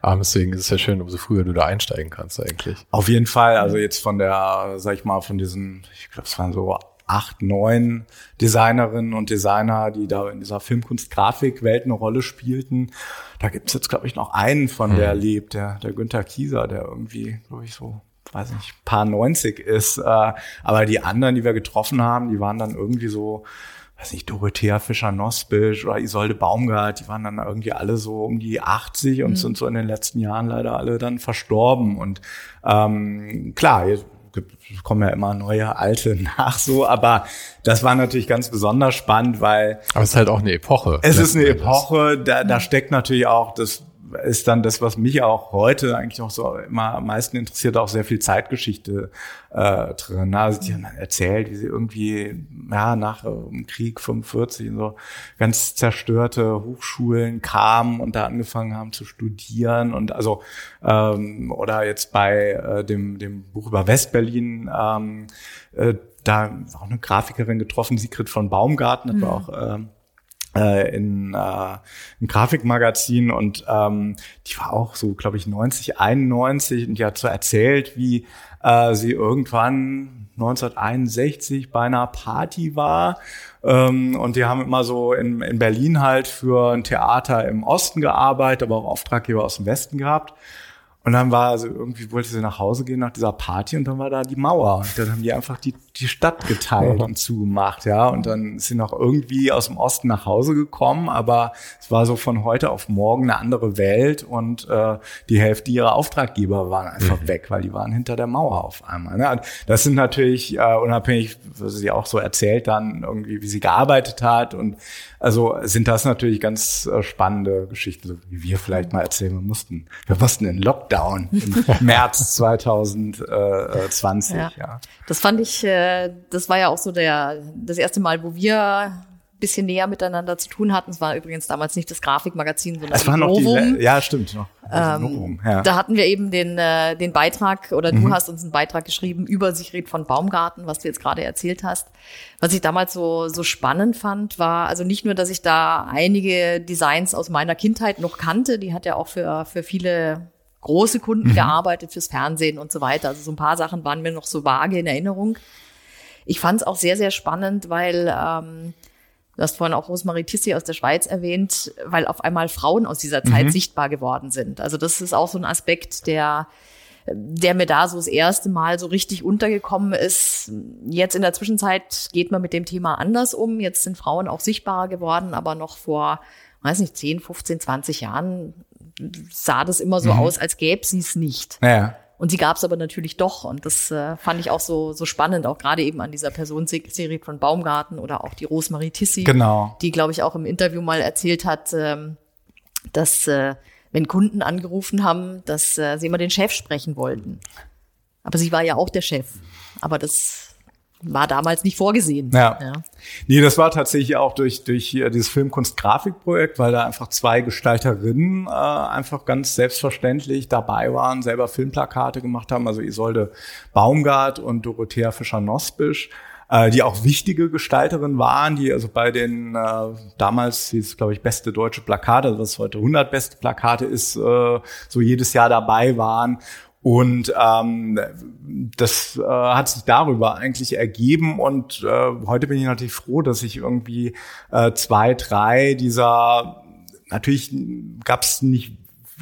Aber deswegen ist es ja schön, umso früher du da einsteigen kannst eigentlich. Auf jeden Fall. Also jetzt von der, sag ich mal, von diesen, ich glaube, es waren so acht, neun Designerinnen und Designer, die da in dieser Filmkunst-Grafik-Welt eine Rolle spielten. Da gibt's jetzt, glaube ich, noch einen von, der hm. lebt, der, der Günther Kieser, der irgendwie, glaube ich, so weiß nicht, paar 90 ist. Äh, aber die anderen, die wir getroffen haben, die waren dann irgendwie so weiß nicht, Dorothea Fischer-Nospisch oder Isolde Baumgart, die waren dann irgendwie alle so um die 80 und mhm. sind so in den letzten Jahren leider alle dann verstorben. Und ähm, klar, kommen ja immer neue alte nach so, aber das war natürlich ganz besonders spannend, weil. Aber es ist halt auch eine Epoche. Es ist eine Epoche, da, da steckt natürlich auch das ist dann das, was mich auch heute eigentlich auch so immer am meisten interessiert, auch sehr viel Zeitgeschichte äh, drin. Also die haben dann erzählt, wie sie irgendwie ja nach dem Krieg 45 so ganz zerstörte Hochschulen kamen und da angefangen haben zu studieren und also ähm, oder jetzt bei äh, dem dem Buch über Westberlin ähm, äh, da auch eine Grafikerin getroffen, Sigrid von Baumgarten, hat mhm. auch ähm, äh, in äh, ein Grafikmagazin und ähm, die war auch so, glaube ich, 90, 91 und die hat so erzählt, wie äh, sie irgendwann 1961 bei einer Party war ähm, und die haben immer so in, in Berlin halt für ein Theater im Osten gearbeitet, aber auch Auftraggeber aus dem Westen gehabt. Und dann war also irgendwie wollte sie nach Hause gehen nach dieser Party und dann war da die Mauer. Und dann haben die einfach die, die Stadt geteilt und zugemacht, ja. Und dann ist sie noch irgendwie aus dem Osten nach Hause gekommen, aber es war so von heute auf morgen eine andere Welt und äh, die Hälfte ihrer Auftraggeber waren einfach mhm. weg, weil die waren hinter der Mauer auf einmal. Ne? Das sind natürlich äh, unabhängig, was sie auch so erzählt dann irgendwie, wie sie gearbeitet hat und also sind das natürlich ganz äh, spannende Geschichten, so wie wir vielleicht mal erzählen mussten. Wir mussten in Lockdown im März 2020. Ja. ja. Das fand ich, äh, das war ja auch so der das erste Mal, wo wir bisschen näher miteinander zu tun hatten. Es war übrigens damals nicht das Grafikmagazin, sondern es war noch Novum. die, ja stimmt noch. Ähm, ja. Da hatten wir eben den äh, den Beitrag oder mhm. du hast uns einen Beitrag geschrieben über Sigrid von Baumgarten, was du jetzt gerade erzählt hast. Was ich damals so so spannend fand, war also nicht nur, dass ich da einige Designs aus meiner Kindheit noch kannte. Die hat ja auch für für viele große Kunden mhm. gearbeitet fürs Fernsehen und so weiter. Also so ein paar Sachen waren mir noch so vage in Erinnerung. Ich fand es auch sehr, sehr spannend, weil ähm, Du hast vorhin auch Rosemarie Tissi aus der Schweiz erwähnt, weil auf einmal Frauen aus dieser Zeit mhm. sichtbar geworden sind. Also das ist auch so ein Aspekt, der der mir da so das erste Mal so richtig untergekommen ist. Jetzt in der Zwischenzeit geht man mit dem Thema anders um. Jetzt sind Frauen auch sichtbarer geworden, aber noch vor, weiß nicht, 10, 15, 20 Jahren sah das immer so mhm. aus, als gäbe sie es nicht. Ja. Und sie gab es aber natürlich doch. Und das äh, fand ich auch so, so spannend, auch gerade eben an dieser Personenserie von Baumgarten oder auch die Rosemarie Tissi, genau. die, glaube ich, auch im Interview mal erzählt hat, ähm, dass äh, wenn Kunden angerufen haben, dass äh, sie immer den Chef sprechen wollten. Aber sie war ja auch der Chef. Aber das war damals nicht vorgesehen. Ja. ja. Nee, das war tatsächlich auch durch, durch dieses Filmkunst-Grafikprojekt, weil da einfach zwei Gestalterinnen äh, einfach ganz selbstverständlich dabei waren, selber Filmplakate gemacht haben, also Isolde Baumgart und Dorothea Fischer-Nospisch äh, die auch wichtige Gestalterinnen waren, die also bei den äh, damals hieß glaube ich beste deutsche Plakate, was heute 100 beste Plakate ist, äh, so jedes Jahr dabei waren und ähm, das äh, hat sich darüber eigentlich ergeben. Und äh, heute bin ich natürlich froh, dass ich irgendwie äh, zwei, drei dieser, natürlich gab es nicht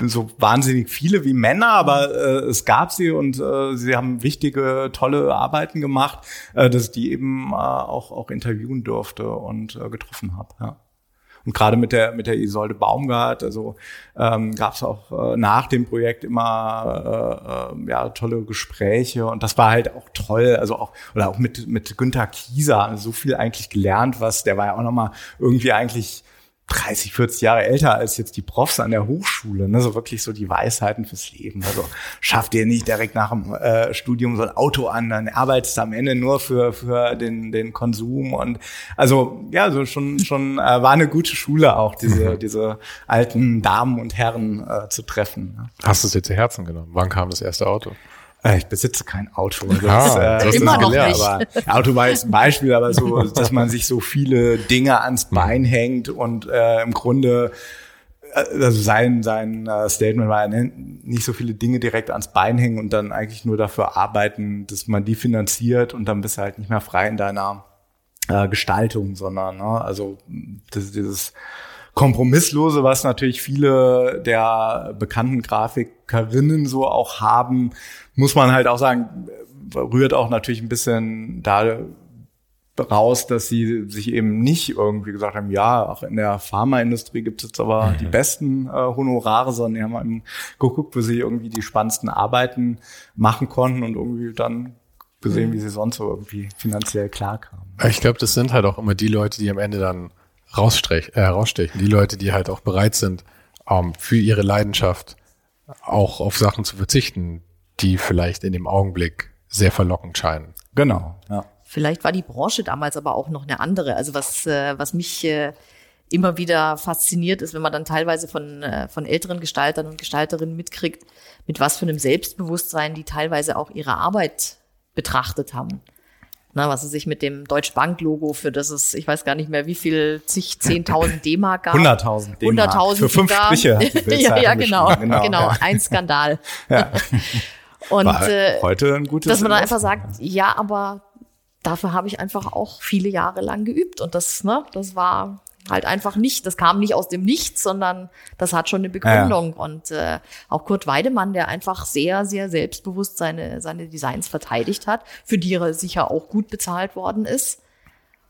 so wahnsinnig viele wie Männer, aber äh, es gab sie und äh, sie haben wichtige, tolle Arbeiten gemacht, äh, dass ich die eben äh, auch, auch interviewen durfte und äh, getroffen habe. Ja. Und gerade mit der mit der Isolde Baumgart, also ähm, gab es auch äh, nach dem Projekt immer äh, äh, ja tolle Gespräche. Und das war halt auch toll, also auch oder auch mit mit Günther Kieser so viel eigentlich gelernt, was der war ja auch noch mal irgendwie eigentlich 30, 40 Jahre älter als jetzt die Profs an der Hochschule, ne? so wirklich so die Weisheiten fürs Leben. Also schafft ihr nicht direkt nach dem äh, Studium so ein Auto an, dann arbeitest du am Ende nur für für den den Konsum und also ja, so schon schon äh, war eine gute Schule auch diese mhm. diese alten Damen und Herren äh, zu treffen. Ne? Hast du es dir zu Herzen genommen? Wann kam das erste Auto? Äh, ich besitze kein Auto. Das, ah, äh, immer noch gelernt, nicht. Aber Auto war jetzt ein Beispiel, aber so, dass man sich so viele Dinge ans mhm. Bein hängt und äh, im Grunde äh, also sein sein äh, Statement war nicht so viele Dinge direkt ans Bein hängen und dann eigentlich nur dafür arbeiten, dass man die finanziert und dann bist du halt nicht mehr frei in deiner äh, Gestaltung, sondern ne, also das, dieses Kompromisslose, was natürlich viele der bekannten Grafikerinnen so auch haben, muss man halt auch sagen, rührt auch natürlich ein bisschen da raus, dass sie sich eben nicht irgendwie gesagt haben, ja, auch in der Pharmaindustrie gibt es jetzt aber mhm. die besten äh, Honorare, sondern die haben eben geguckt, wo sie irgendwie die spannendsten Arbeiten machen konnten und irgendwie dann gesehen, mhm. wie sie sonst so irgendwie finanziell klarkamen. Ich glaube, das sind halt auch immer die Leute, die am Ende dann rausstech, äh, rausstechen. Die Leute, die halt auch bereit sind, ähm, für ihre Leidenschaft auch auf Sachen zu verzichten, die vielleicht in dem Augenblick sehr verlockend scheinen. Genau, ja. Vielleicht war die Branche damals aber auch noch eine andere. Also was, äh, was mich äh, immer wieder fasziniert ist, wenn man dann teilweise von, äh, von älteren Gestaltern und Gestalterinnen mitkriegt, mit was für einem Selbstbewusstsein die teilweise auch ihre Arbeit betrachtet haben. Na, was sie sich mit dem Deutsche Bank Logo, für das es, ich weiß gar nicht mehr, wie viel, zig, 10.000 D-Mark gab. 100.000 D-Mark. 100.000 Für fünf sogar. Striche. ja, ja, genau, genau, genau. Ja. Ein Skandal. Ja. Und War äh, heute ein gutes dass man dann einfach sagt, ja, aber dafür habe ich einfach auch viele Jahre lang geübt und das, ne, das war halt einfach nicht, das kam nicht aus dem Nichts, sondern das hat schon eine Begründung. Und äh, auch Kurt Weidemann, der einfach sehr, sehr selbstbewusst seine, seine Designs verteidigt hat, für die er sicher auch gut bezahlt worden ist.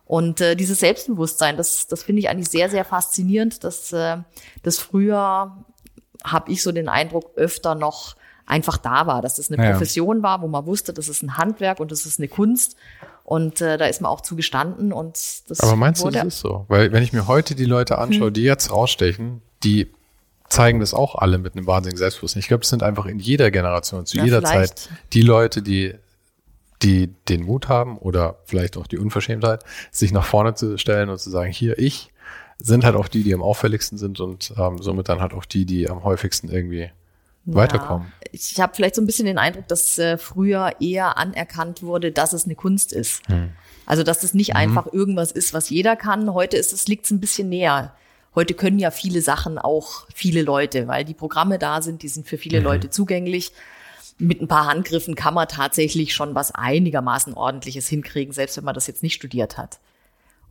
Und äh, dieses Selbstbewusstsein, das, das finde ich eigentlich sehr, sehr faszinierend. dass äh, das früher, habe ich so den Eindruck, öfter noch einfach da war, dass es eine Ja. Profession war, wo man wusste, das ist ein Handwerk und das ist eine Kunst. Und äh, da ist man auch zugestanden und das Aber meinst du, das ist so? Weil wenn ich mir heute die Leute anschaue, die jetzt rausstechen, die zeigen das auch alle mit einem wahnsinnigen Selbstbewusstsein. Ich glaube, es sind einfach in jeder Generation, zu Ja, jeder vielleicht. Zeit die Leute, die die den Mut haben oder vielleicht auch die Unverschämtheit, sich nach vorne zu stellen und zu sagen, hier ich, sind halt auch die, die am auffälligsten sind und ähm, somit dann halt auch die, die am häufigsten irgendwie weiterkommen. Ja, ich habe vielleicht so ein bisschen den Eindruck, dass äh, früher eher anerkannt wurde, dass es eine Kunst ist. Hm. Also dass es Mhm. nicht einfach irgendwas ist, was jeder kann. Heute ist es liegt es ein bisschen näher. Heute können ja viele Sachen auch viele Leute, weil die Programme da sind, die sind für Mhm. viele Leute zugänglich. Mit ein paar Handgriffen kann man tatsächlich schon was einigermaßen ordentliches hinkriegen, selbst wenn man das jetzt nicht studiert hat.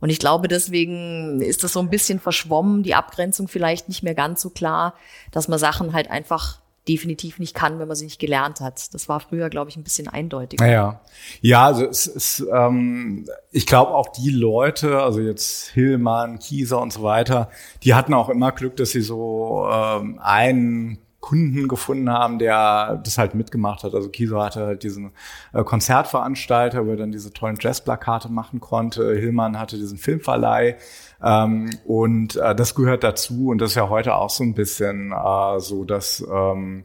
Und ich glaube, deswegen ist das so ein bisschen verschwommen, die Abgrenzung vielleicht nicht mehr ganz so klar, dass man Sachen halt einfach definitiv nicht kann, wenn man sie nicht gelernt hat. Das war früher, glaube ich, ein bisschen eindeutiger. Naja. Ja, also es ist, ähm, ich glaube auch die Leute, also jetzt Hillmann, Kieser und so weiter, die hatten auch immer Glück, dass sie so ähm, einen Kunden gefunden haben, der das halt mitgemacht hat. Also Kieser hatte halt diesen äh, Konzertveranstalter, wo er dann diese tollen Jazzplakate machen konnte. Hillmann hatte diesen Filmverleih. Ähm, und äh, das gehört dazu. Und das ist ja heute auch so ein bisschen äh, so, dass ähm,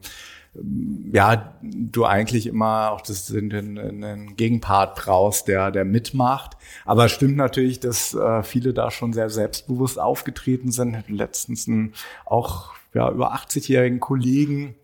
ja, du eigentlich immer auch das, den, den, Gegenpart brauchst, der, der mitmacht. Aber es stimmt natürlich, dass äh, viele da schon sehr selbstbewusst aufgetreten sind. Letztens einen auch ja, über 80-jährigen Kollegen,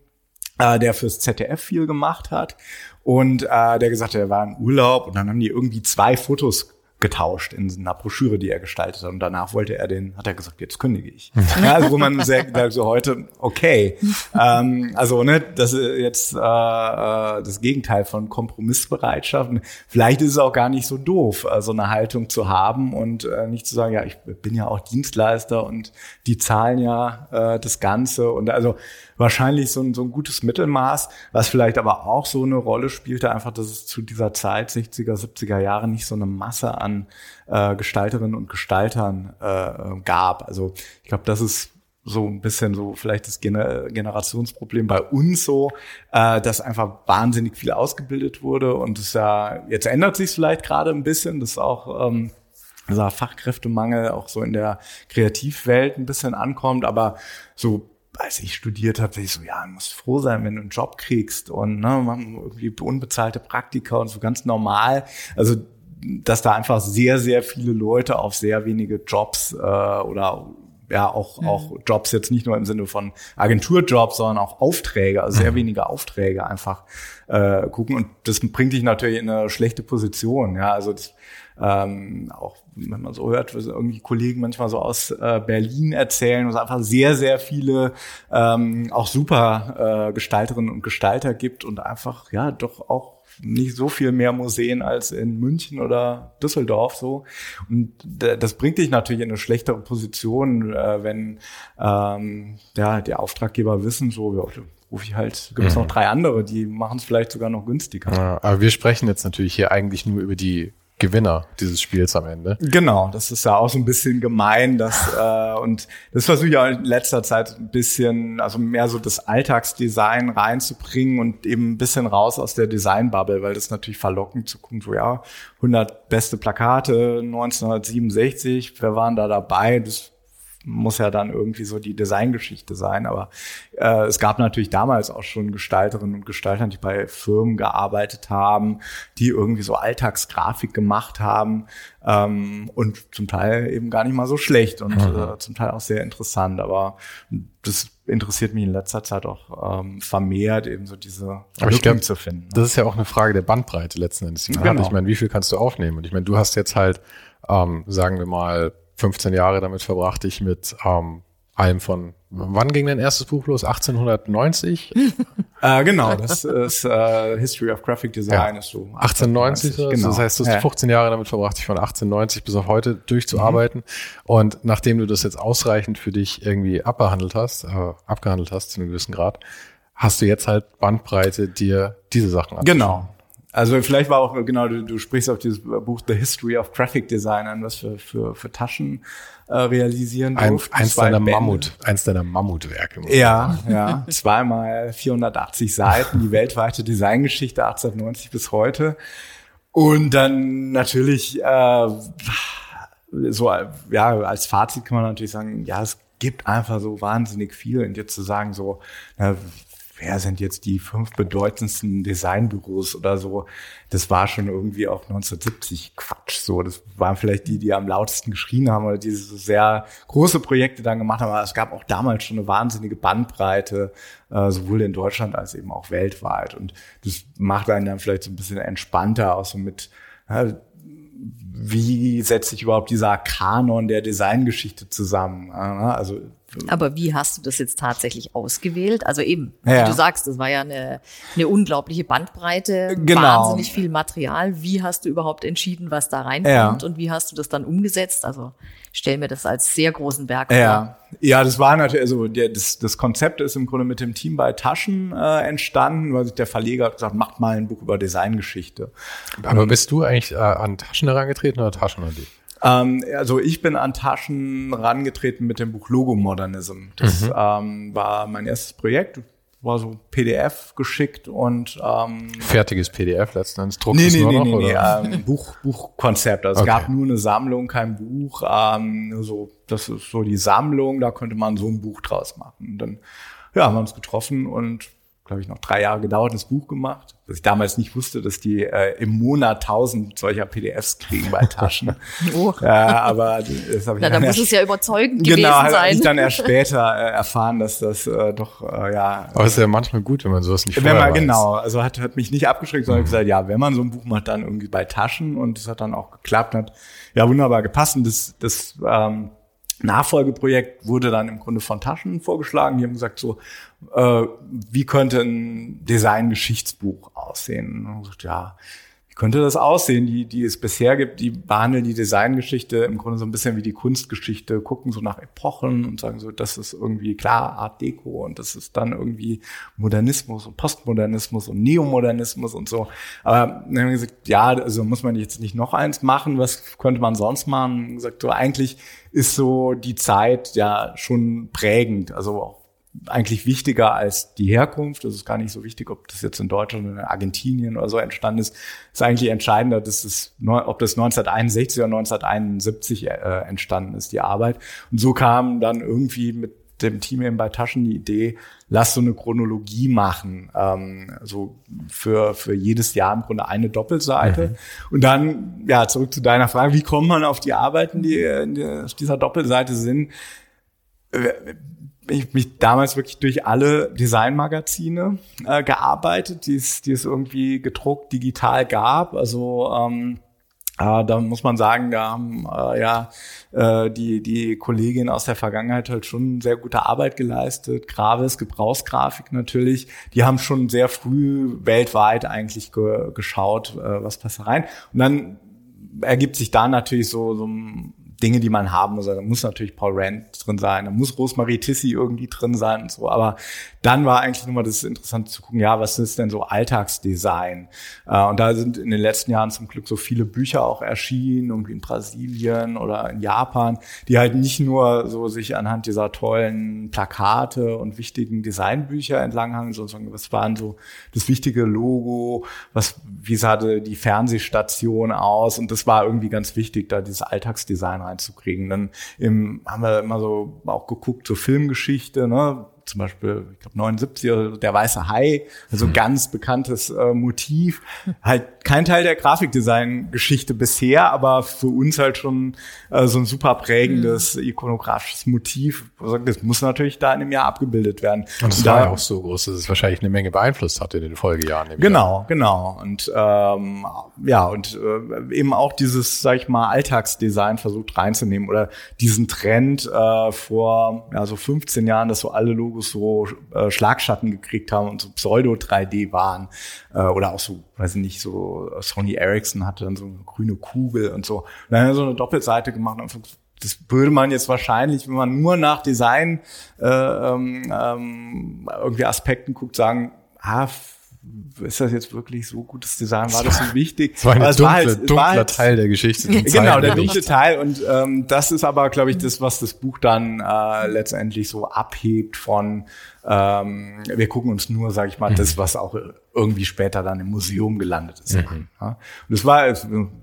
äh, der fürs ZDF viel gemacht hat. Und äh, der gesagt hat, er war im Urlaub und dann haben die irgendwie zwei Fotos getauscht in einer Broschüre, die er gestaltet hat. Und danach wollte er den, hat er gesagt, jetzt kündige ich. ja, also wo man sehr sagt, so heute, okay. ähm, also ne, das ist jetzt äh, äh, das Gegenteil von Kompromissbereitschaft. Vielleicht ist es auch gar nicht so doof, äh, so eine Haltung zu haben und äh, nicht zu sagen, ja, ich bin ja auch Dienstleister und die zahlen ja äh, das Ganze. Und also wahrscheinlich so ein, so ein gutes Mittelmaß, was vielleicht aber auch so eine Rolle spielte, einfach, dass es zu dieser Zeit, 60er, 70er Jahre, nicht so eine Masse an äh, Gestalterinnen und Gestaltern äh, gab. Also ich glaube, das ist so ein bisschen so vielleicht das Gener Generationsproblem bei uns so, äh, dass einfach wahnsinnig viel ausgebildet wurde und es ja, jetzt ändert sich vielleicht gerade ein bisschen, das ist auch ähm, dieser Fachkräftemangel auch so in der Kreativwelt ein bisschen ankommt, aber so als ich studiert habe, ich so, ja, du musst froh sein, wenn du einen Job kriegst und ne, machen irgendwie unbezahlte Praktika und so ganz normal. Also dass da einfach sehr, sehr viele Leute auf sehr wenige Jobs äh, oder ja auch, auch Jobs jetzt nicht nur im Sinne von Agenturjobs, sondern auch Aufträge, also sehr wenige Aufträge einfach äh, gucken. Und das bringt dich natürlich in eine schlechte Position. Ja, also das, ähm, auch wenn man so hört, was irgendwie Kollegen manchmal so aus äh, Berlin erzählen, wo es einfach sehr, sehr viele ähm, auch super äh, Gestalterinnen und Gestalter gibt und einfach ja doch auch nicht so viel mehr Museen als in München oder Düsseldorf so. Und das bringt dich natürlich in eine schlechtere Position, äh, wenn ähm, ja, die Auftraggeber wissen, so, ja, rufe ich halt, gibt es noch drei andere, die machen es vielleicht sogar noch günstiger. Ja, aber wir sprechen jetzt natürlich hier eigentlich nur über die Gewinner dieses Spiels am Ende. Genau, das ist ja auch so ein bisschen gemein, dass äh, und das versuche ich auch in letzter Zeit ein bisschen, also mehr so das Alltagsdesign reinzubringen und eben ein bisschen raus aus der Designbubble, weil das natürlich verlockend zu gucken, so ja, 100 beste Plakate 1967, wer waren da dabei? Das muss ja dann irgendwie so die Designgeschichte sein. Aber äh, es gab natürlich damals auch schon Gestalterinnen und Gestalter, die bei Firmen gearbeitet haben, die irgendwie so Alltagsgrafik gemacht haben ähm, und zum Teil eben gar nicht mal so schlecht und mhm. äh, zum Teil auch sehr interessant. Aber das interessiert mich in letzter Zeit auch ähm, vermehrt, eben so diese Lücken zu finden. Das ist ja auch eine Frage der Bandbreite letzten Endes. Genau. Ich meine, wie viel kannst du aufnehmen? Und ich meine, du hast jetzt halt, ähm, sagen wir mal, 15 Jahre damit verbracht, dich mit ähm, allem von, wann ging dein erstes Buch los? 1890? äh, genau, das ist äh, History of Graphic Design. Ja. Ist so 1890, 1890 genau. das heißt, du hast ja. 15 Jahre damit verbracht, dich von 1890 bis auf heute durchzuarbeiten. Mhm. Und nachdem du das jetzt ausreichend für dich irgendwie abbehandelt hast, äh, abgehandelt hast zu einem gewissen Grad, hast du jetzt halt Bandbreite, dir diese Sachen anzuschauen. Genau, also vielleicht war auch, genau, du, du sprichst auf dieses Buch The History of Graphic Design an, was für, für, für Taschen äh, realisieren Ein, Eins deiner Mammut, eins deiner Mammutwerke. Ja, ja. Zweimal 480 Seiten, die weltweite Designgeschichte 1890 bis heute. Und dann natürlich, äh, so, ja, als Fazit kann man natürlich sagen, ja, es gibt einfach so wahnsinnig viel. Und jetzt zu sagen, so, na, wer sind jetzt die fünf bedeutendsten Designbüros oder so. Das war schon irgendwie auch 1970 Quatsch. So, das waren vielleicht die, die am lautesten geschrien haben oder diese sehr große Projekte dann gemacht haben. Aber es gab auch damals schon eine wahnsinnige Bandbreite, äh, sowohl in Deutschland als eben auch weltweit. Und das macht einen dann vielleicht so ein bisschen entspannter, auch so mit, ja, wie setzt sich überhaupt dieser Kanon der Designgeschichte zusammen? Also aber wie hast du das jetzt tatsächlich ausgewählt? Also eben, ja. wie du sagst, das war ja eine, eine unglaubliche Bandbreite, genau. wahnsinnig viel Material. Wie hast du überhaupt entschieden, was da reinkommt ja. und wie hast du das dann umgesetzt? Also stell mir das als sehr großen Berg vor. Ja, ja das war natürlich, also der, das, das Konzept ist im Grunde mit dem Team bei Taschen äh, entstanden, weil sich der Verleger hat gesagt, macht mal ein Buch über Designgeschichte. Aber bist du eigentlich äh, an Taschen herangetreten oder Taschen an dich? Ähm, also ich bin an Taschen rangetreten mit dem Buch Logo Modernism. Das mhm. ähm, war mein erstes Projekt war so PDF geschickt und ähm, fertiges PDF letzten Endes druckt nee, nee, nee, noch, nee, nee, ähm, Buch Buchkonzept. Also okay. es gab nur eine Sammlung, kein Buch. Ähm, so das ist so die Sammlung. Da könnte man so ein Buch draus machen. Und dann ja haben wir uns getroffen und glaube ich, noch drei Jahre gedauert, das Buch gemacht. Dass ich damals nicht wusste, dass die äh, im Monat tausend solcher PDFs kriegen bei Taschen. oh. äh, aber das habe ich Na, dann muss es ja überzeugend genau, gewesen sein. Genau, habe ich dann erst später äh, erfahren, dass das äh, doch, äh, ja. Aber es ist ja manchmal gut, wenn man sowas nicht wenn man, weiß. Genau, also hat, hat mich nicht abgeschreckt, sondern mhm. gesagt, ja, wenn man so ein Buch macht, dann irgendwie bei Taschen und das hat dann auch geklappt, hat ja wunderbar gepasst und das, das ähm, Nachfolgeprojekt wurde dann im Grunde von Taschen vorgeschlagen. Die haben gesagt so, äh, wie könnte ein Design-Geschichtsbuch aussehen? Und gesagt, ja, könnte das aussehen, die, die es bisher gibt, die behandeln die Designgeschichte im Grunde so ein bisschen wie die Kunstgeschichte, gucken so nach Epochen und sagen so, das ist irgendwie klar Art Deco und das ist dann irgendwie Modernismus und Postmodernismus und Neomodernismus und so. Aber dann haben wir gesagt, ja, also muss man jetzt nicht noch eins machen, was könnte man sonst machen? Und gesagt, so eigentlich ist so die Zeit ja schon prägend, also auch eigentlich wichtiger als die Herkunft. Das ist gar nicht so wichtig, ob das jetzt in Deutschland oder in Argentinien oder so entstanden ist. Das ist eigentlich entscheidender, dass es, ob das 1961 oder 1971 äh, entstanden ist, die Arbeit. Und so kam dann irgendwie mit dem Team eben bei Taschen die Idee, lass so eine Chronologie machen, ähm, so für, für jedes Jahr im Grunde eine Doppelseite. Mhm. Und dann, ja, zurück zu deiner Frage, wie kommt man auf die Arbeiten, die, die auf dieser Doppelseite sind? Ich mich damals wirklich durch alle Designmagazine äh, gearbeitet, die es, die es irgendwie gedruckt, digital gab. Also ähm, äh, da muss man sagen, da haben äh, ja äh, die, die Kolleginnen aus der Vergangenheit halt schon sehr gute Arbeit geleistet. Gravis, Gebrauchsgrafik natürlich, die haben schon sehr früh weltweit eigentlich ge geschaut, äh, was passt da rein. Und dann ergibt sich da natürlich so, so ein Dinge, die man haben muss. Also, da muss natürlich Paul Rand drin sein, da muss Rosemarie Tissi irgendwie drin sein und so. Aber dann war eigentlich nur mal das Interessante zu gucken, ja, was ist denn so Alltagsdesign? Äh, und da sind in den letzten Jahren zum Glück so viele Bücher auch erschienen, irgendwie in Brasilien oder in Japan, die halt nicht nur so sich anhand dieser tollen Plakate und wichtigen Designbücher entlanghangen, sondern was waren so das wichtige Logo, was, wie sah die Fernsehstation aus? Und das war irgendwie ganz wichtig, da dieses Alltagsdesign reinzukriegen. Dann im, haben wir immer so auch geguckt, so Filmgeschichte, ne? zum Beispiel, ich glaube 79 der weiße Hai, also ganz bekanntes äh, Motiv. Halt kein Teil der Grafikdesign-Geschichte bisher, aber für uns halt schon äh, so ein super prägendes mhm. ikonografisches Motiv. Das muss natürlich da in dem Jahr abgebildet werden. Und es war ja auch so groß, dass es wahrscheinlich eine Menge beeinflusst hat in den Folgejahren. Genau, Jahr. genau. Und ähm, ja, und äh, eben auch dieses, sag ich mal, Alltagsdesign versucht reinzunehmen oder diesen Trend äh, vor ja, so 15 Jahren, dass so alle Logos Logos so äh, Schlagschatten gekriegt haben und so Pseudo-3D waren. Äh, oder auch so, weiß ich nicht, so Sony Ericsson hatte dann so eine grüne Kugel und so. Und dann haben wir so eine Doppelseite gemacht und das würde man jetzt wahrscheinlich, wenn man nur nach Design äh, ähm, ähm irgendwie Aspekten guckt, sagen, ah, ist das jetzt wirklich so gutes Design? War das so wichtig? Das war ein dunkle, war halt, dunkler halt, Teil der Geschichte. Genau, der dunkle Teil. Und ähm, das ist aber, glaube ich, das, was das Buch dann äh, letztendlich so abhebt von ähm, wir gucken uns nur, sage ich mal, mhm. das, was auch irgendwie später dann im Museum gelandet ist. Mhm. Ja. Und das war,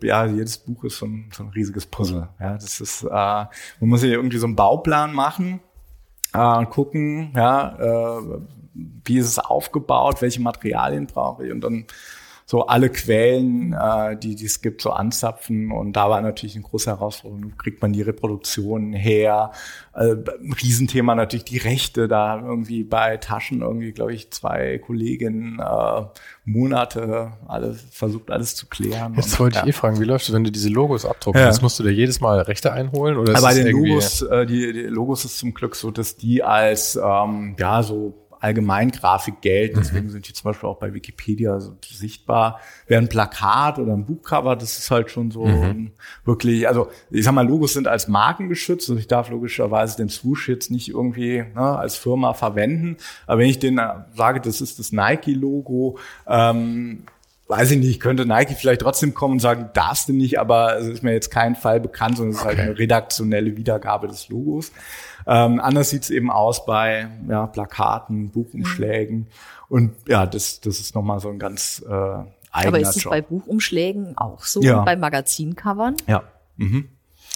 ja, jedes Buch ist so ein, so ein riesiges Puzzle. Ja, das ist, äh, man muss sich irgendwie so einen Bauplan machen äh, und gucken, ja, äh, wie ist es aufgebaut, welche Materialien brauche ich und dann so alle Quellen, äh, die, die es gibt, so anzapfen. Und da war natürlich eine große Herausforderung. Kriegt man die Reproduktionen her? Äh, Riesenthema natürlich die Rechte. Da irgendwie bei Taschen irgendwie, glaube ich, zwei Kolleginnen äh, Monate alles versucht, alles zu klären. Jetzt und, wollte ich ja. eh fragen, wie läuft es, wenn du diese Logos abdruckst? Ja. Das musst du da jedes Mal Rechte einholen? Oder Aber bei den Logos, äh, die, die Logos ist zum Glück so, dass die als ähm, ja so Allgemeingrafik gelten. Mhm. Deswegen sind die zum Beispiel auch bei Wikipedia so sichtbar. Wer ein Plakat oder ein Buchcover, das ist halt schon so mhm. wirklich, also ich sag mal, Logos sind als Marken geschützt. Also ich darf logischerweise den Swoosh jetzt nicht irgendwie ne, als Firma verwenden. Aber wenn ich den äh, sage, das ist das Nike-Logo, ähm, weiß ich nicht, könnte Nike vielleicht trotzdem kommen und sagen, darfst du nicht, aber es ist mir jetzt kein Fall bekannt, sondern es ist halt eine redaktionelle Wiedergabe des Logos. Ähm, anders sieht's eben aus bei ja, Plakaten, Buchumschlägen. Mhm. Und ja, das, das ist nochmal so ein ganz äh, eigener Aber ist es bei Buchumschlägen auch so? Ja. bei Magazincovern? Ja. Mhm.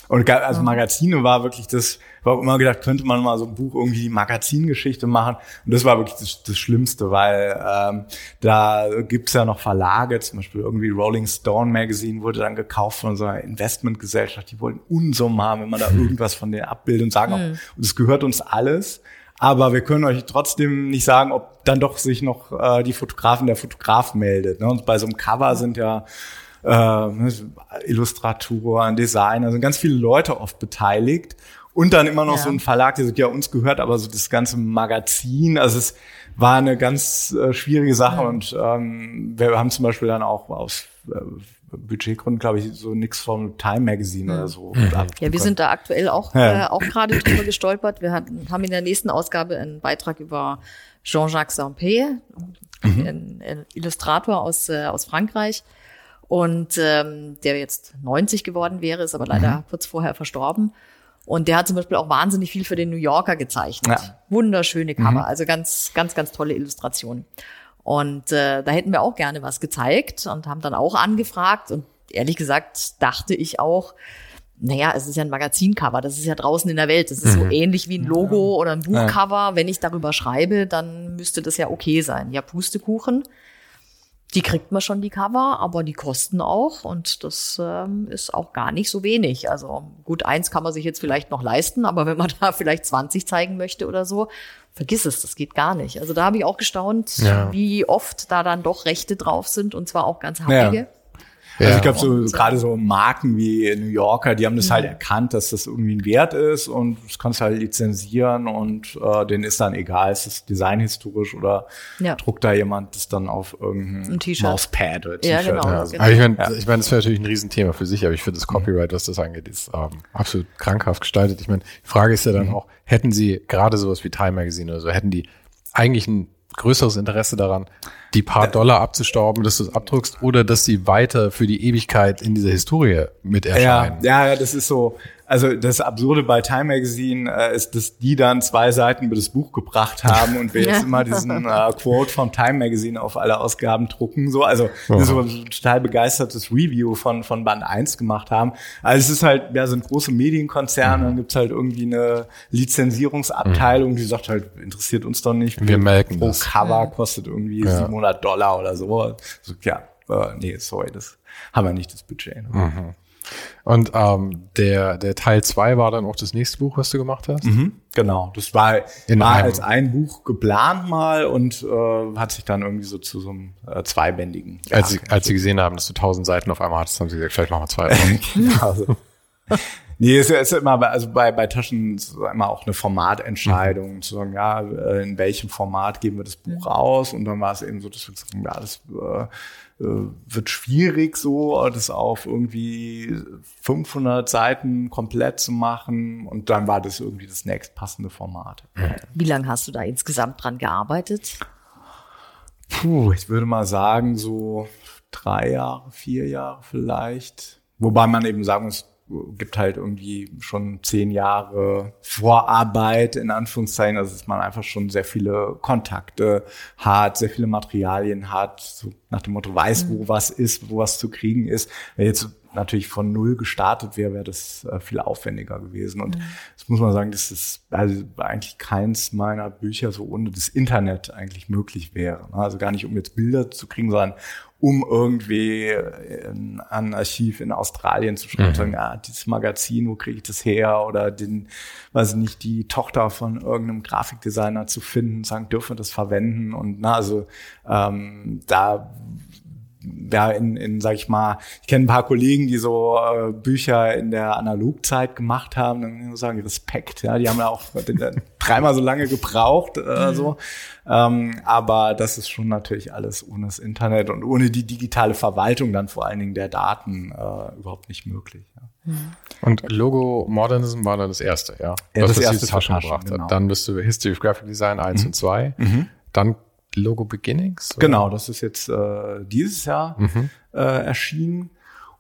Und also Magazine war wirklich das, war immer gedacht, könnte man mal so ein Buch irgendwie die Magazingeschichte machen. Und das war wirklich das, das Schlimmste, weil ähm, da gibt's ja noch Verlage, zum Beispiel irgendwie Rolling Stone Magazine wurde dann gekauft von so einer Investmentgesellschaft, die wollten Unsummen haben, wenn man da hm. irgendwas von denen abbildet und sagen, mhm. und es gehört uns alles. Aber wir können euch trotzdem nicht sagen, ob dann doch sich noch äh, die Fotografen der Fotograf meldet. Ne? Und bei so einem Cover sind ja äh, Illustratoren, Designer, sind ganz viele Leute oft beteiligt. Und dann immer noch ja. so ein Verlag, der sagt, ja, uns gehört aber so das ganze Magazin. Also es war eine ganz äh, schwierige Sache. Ja. Und ähm, wir haben zum Beispiel dann auch aus äh, Budgetgründen, glaube ich, so nichts vom Time Magazine oder so. Mhm. Ja, wir sind da aktuell auch, ja. äh, auch gerade drüber gestolpert. Wir hatten, haben in der nächsten Ausgabe einen Beitrag über Jean-Jacques Sampé, mhm. ein, ein Illustrator aus, äh, aus Frankreich und ähm, der jetzt 90 geworden wäre, ist aber leider mhm. kurz vorher verstorben. Und der hat zum Beispiel auch wahnsinnig viel für den New Yorker gezeichnet. Ja. Wunderschöne Cover, mhm. also ganz, ganz, ganz tolle Illustrationen. Und äh, da hätten wir auch gerne was gezeigt und haben dann auch angefragt. Und ehrlich gesagt dachte ich auch, naja, es ist ja ein Magazincover, das ist ja draußen in der Welt. Das ist mhm. so ähnlich wie ein Logo oder ein Buchcover. Ja. Wenn ich darüber schreibe, dann müsste das ja okay sein. Ja, Pustekuchen die kriegt man schon die Cover, aber die kosten auch und das ähm, ist auch gar nicht so wenig. Also gut, eins kann man sich jetzt vielleicht noch leisten, aber wenn man da vielleicht 20 zeigen möchte oder so, vergiss es, das geht gar nicht. Also da habe ich auch gestaunt, ja. wie oft da dann doch Rechte drauf sind und zwar auch ganz happige. Ja. Also ich glaube, so, gerade so Marken wie New Yorker, die haben das halt erkannt, dass das irgendwie ein Wert ist und das kannst du halt lizenzieren und äh, denen ist dann egal, ist es designhistorisch oder ja. druckt da jemand das dann auf irgendein Mauspad oder T-Shirt. Ja, genau, ja. genau. ich meine, ja. ich mein, das wäre natürlich ein Riesenthema für sich, aber ich finde das Copyright, was das angeht, ist ähm, absolut krankhaft gestaltet. Ich meine, die Frage ist ja dann mhm. auch, hätten sie gerade sowas wie Time Magazine oder so, hätten die eigentlich ein größeres Interesse daran, die paar Dollar abzustauben, dass du es abdruckst, oder dass sie weiter für die Ewigkeit in dieser Historie mit erscheinen. Ja, ja, das ist so. Also das Absurde bei Time Magazine äh, ist, dass die dann zwei Seiten über das Buch gebracht haben und wir jetzt immer diesen äh, Quote vom Time Magazine auf alle Ausgaben drucken. So, also oh. so ein total begeistertes Review von, von Band 1 gemacht haben. Also es ist halt, ja, sind große Medienkonzerne, mhm. dann gibt's halt irgendwie eine Lizenzierungsabteilung, mhm. die sagt halt, interessiert uns doch nicht. Wir melken pro das. Cover kostet irgendwie ja. 700 Dollar oder so. so ja, äh, nee, sorry, das haben wir nicht das Budget. Ne? Mhm. Und ähm, der, der Teil zwei war dann auch das nächste Buch, was du gemacht hast? Mhm, genau. Das war, In war als ein Buch geplant mal und äh, hat sich dann irgendwie so zu so einem äh, zweibändigen. Als, sie, als sie gesehen haben, dass du tausend Seiten auf einmal hattest, haben sie gesagt, vielleicht machen wir zwei. genau. also. Nee, es ist immer, bei, also bei, bei Taschen ist immer auch eine Formatentscheidung, mhm. zu sagen, ja, äh, in welchem Format geben wir das Buch raus? Und dann war es eben so, dass wir sagen, ja, das äh, wird schwierig, so das auf irgendwie 500 Seiten komplett zu machen. Und dann war das irgendwie das nächstpassende Format. Wie lange hast du da insgesamt dran gearbeitet? Puh, ich würde mal sagen, so drei Jahre, vier Jahre vielleicht. Wobei man eben sagen muss, gibt halt irgendwie schon zehn Jahre Vorarbeit, in Anführungszeichen, also dass man einfach schon sehr viele Kontakte hat, sehr viele Materialien hat, so nach dem Motto weiß, wo mhm. was ist, wo was zu kriegen ist. Wenn jetzt natürlich von null gestartet wäre, wäre das äh, viel aufwendiger gewesen. Und mhm. das muss man sagen, das ist also eigentlich keins meiner Bücher so ohne das Internet eigentlich möglich wäre. Also gar nicht, um jetzt Bilder zu kriegen, sondern um irgendwie in, an Archiv in Australien zu schreiben, mhm. sagen, ja, dieses Magazin, wo kriege ich das her? Oder den, weiß ich nicht, die Tochter von irgendeinem Grafikdesigner zu finden, sagen, dürfen wir das verwenden? Und na, also ähm, da ja, in, in, sag ich mal, ich kenne ein paar Kollegen, die so äh, Bücher in der Analogzeit gemacht haben, dann muss ich sagen, Respekt, ja, die haben ja auch dreimal so lange gebraucht, äh, mhm. so. Ähm, aber das ist schon natürlich alles ohne das Internet und ohne die digitale Verwaltung dann vor allen Dingen der Daten äh, überhaupt nicht möglich. Ja. Mhm. Und Logo Modernism war dann das erste, ja? ja das, das erste Taschen gebracht genau. Dann bist du History of Graphic Design 1 mhm. und 2. Mhm. Dann Logo Beginnings? Oder? Genau, das ist jetzt äh, dieses Jahr mhm. äh, erschienen.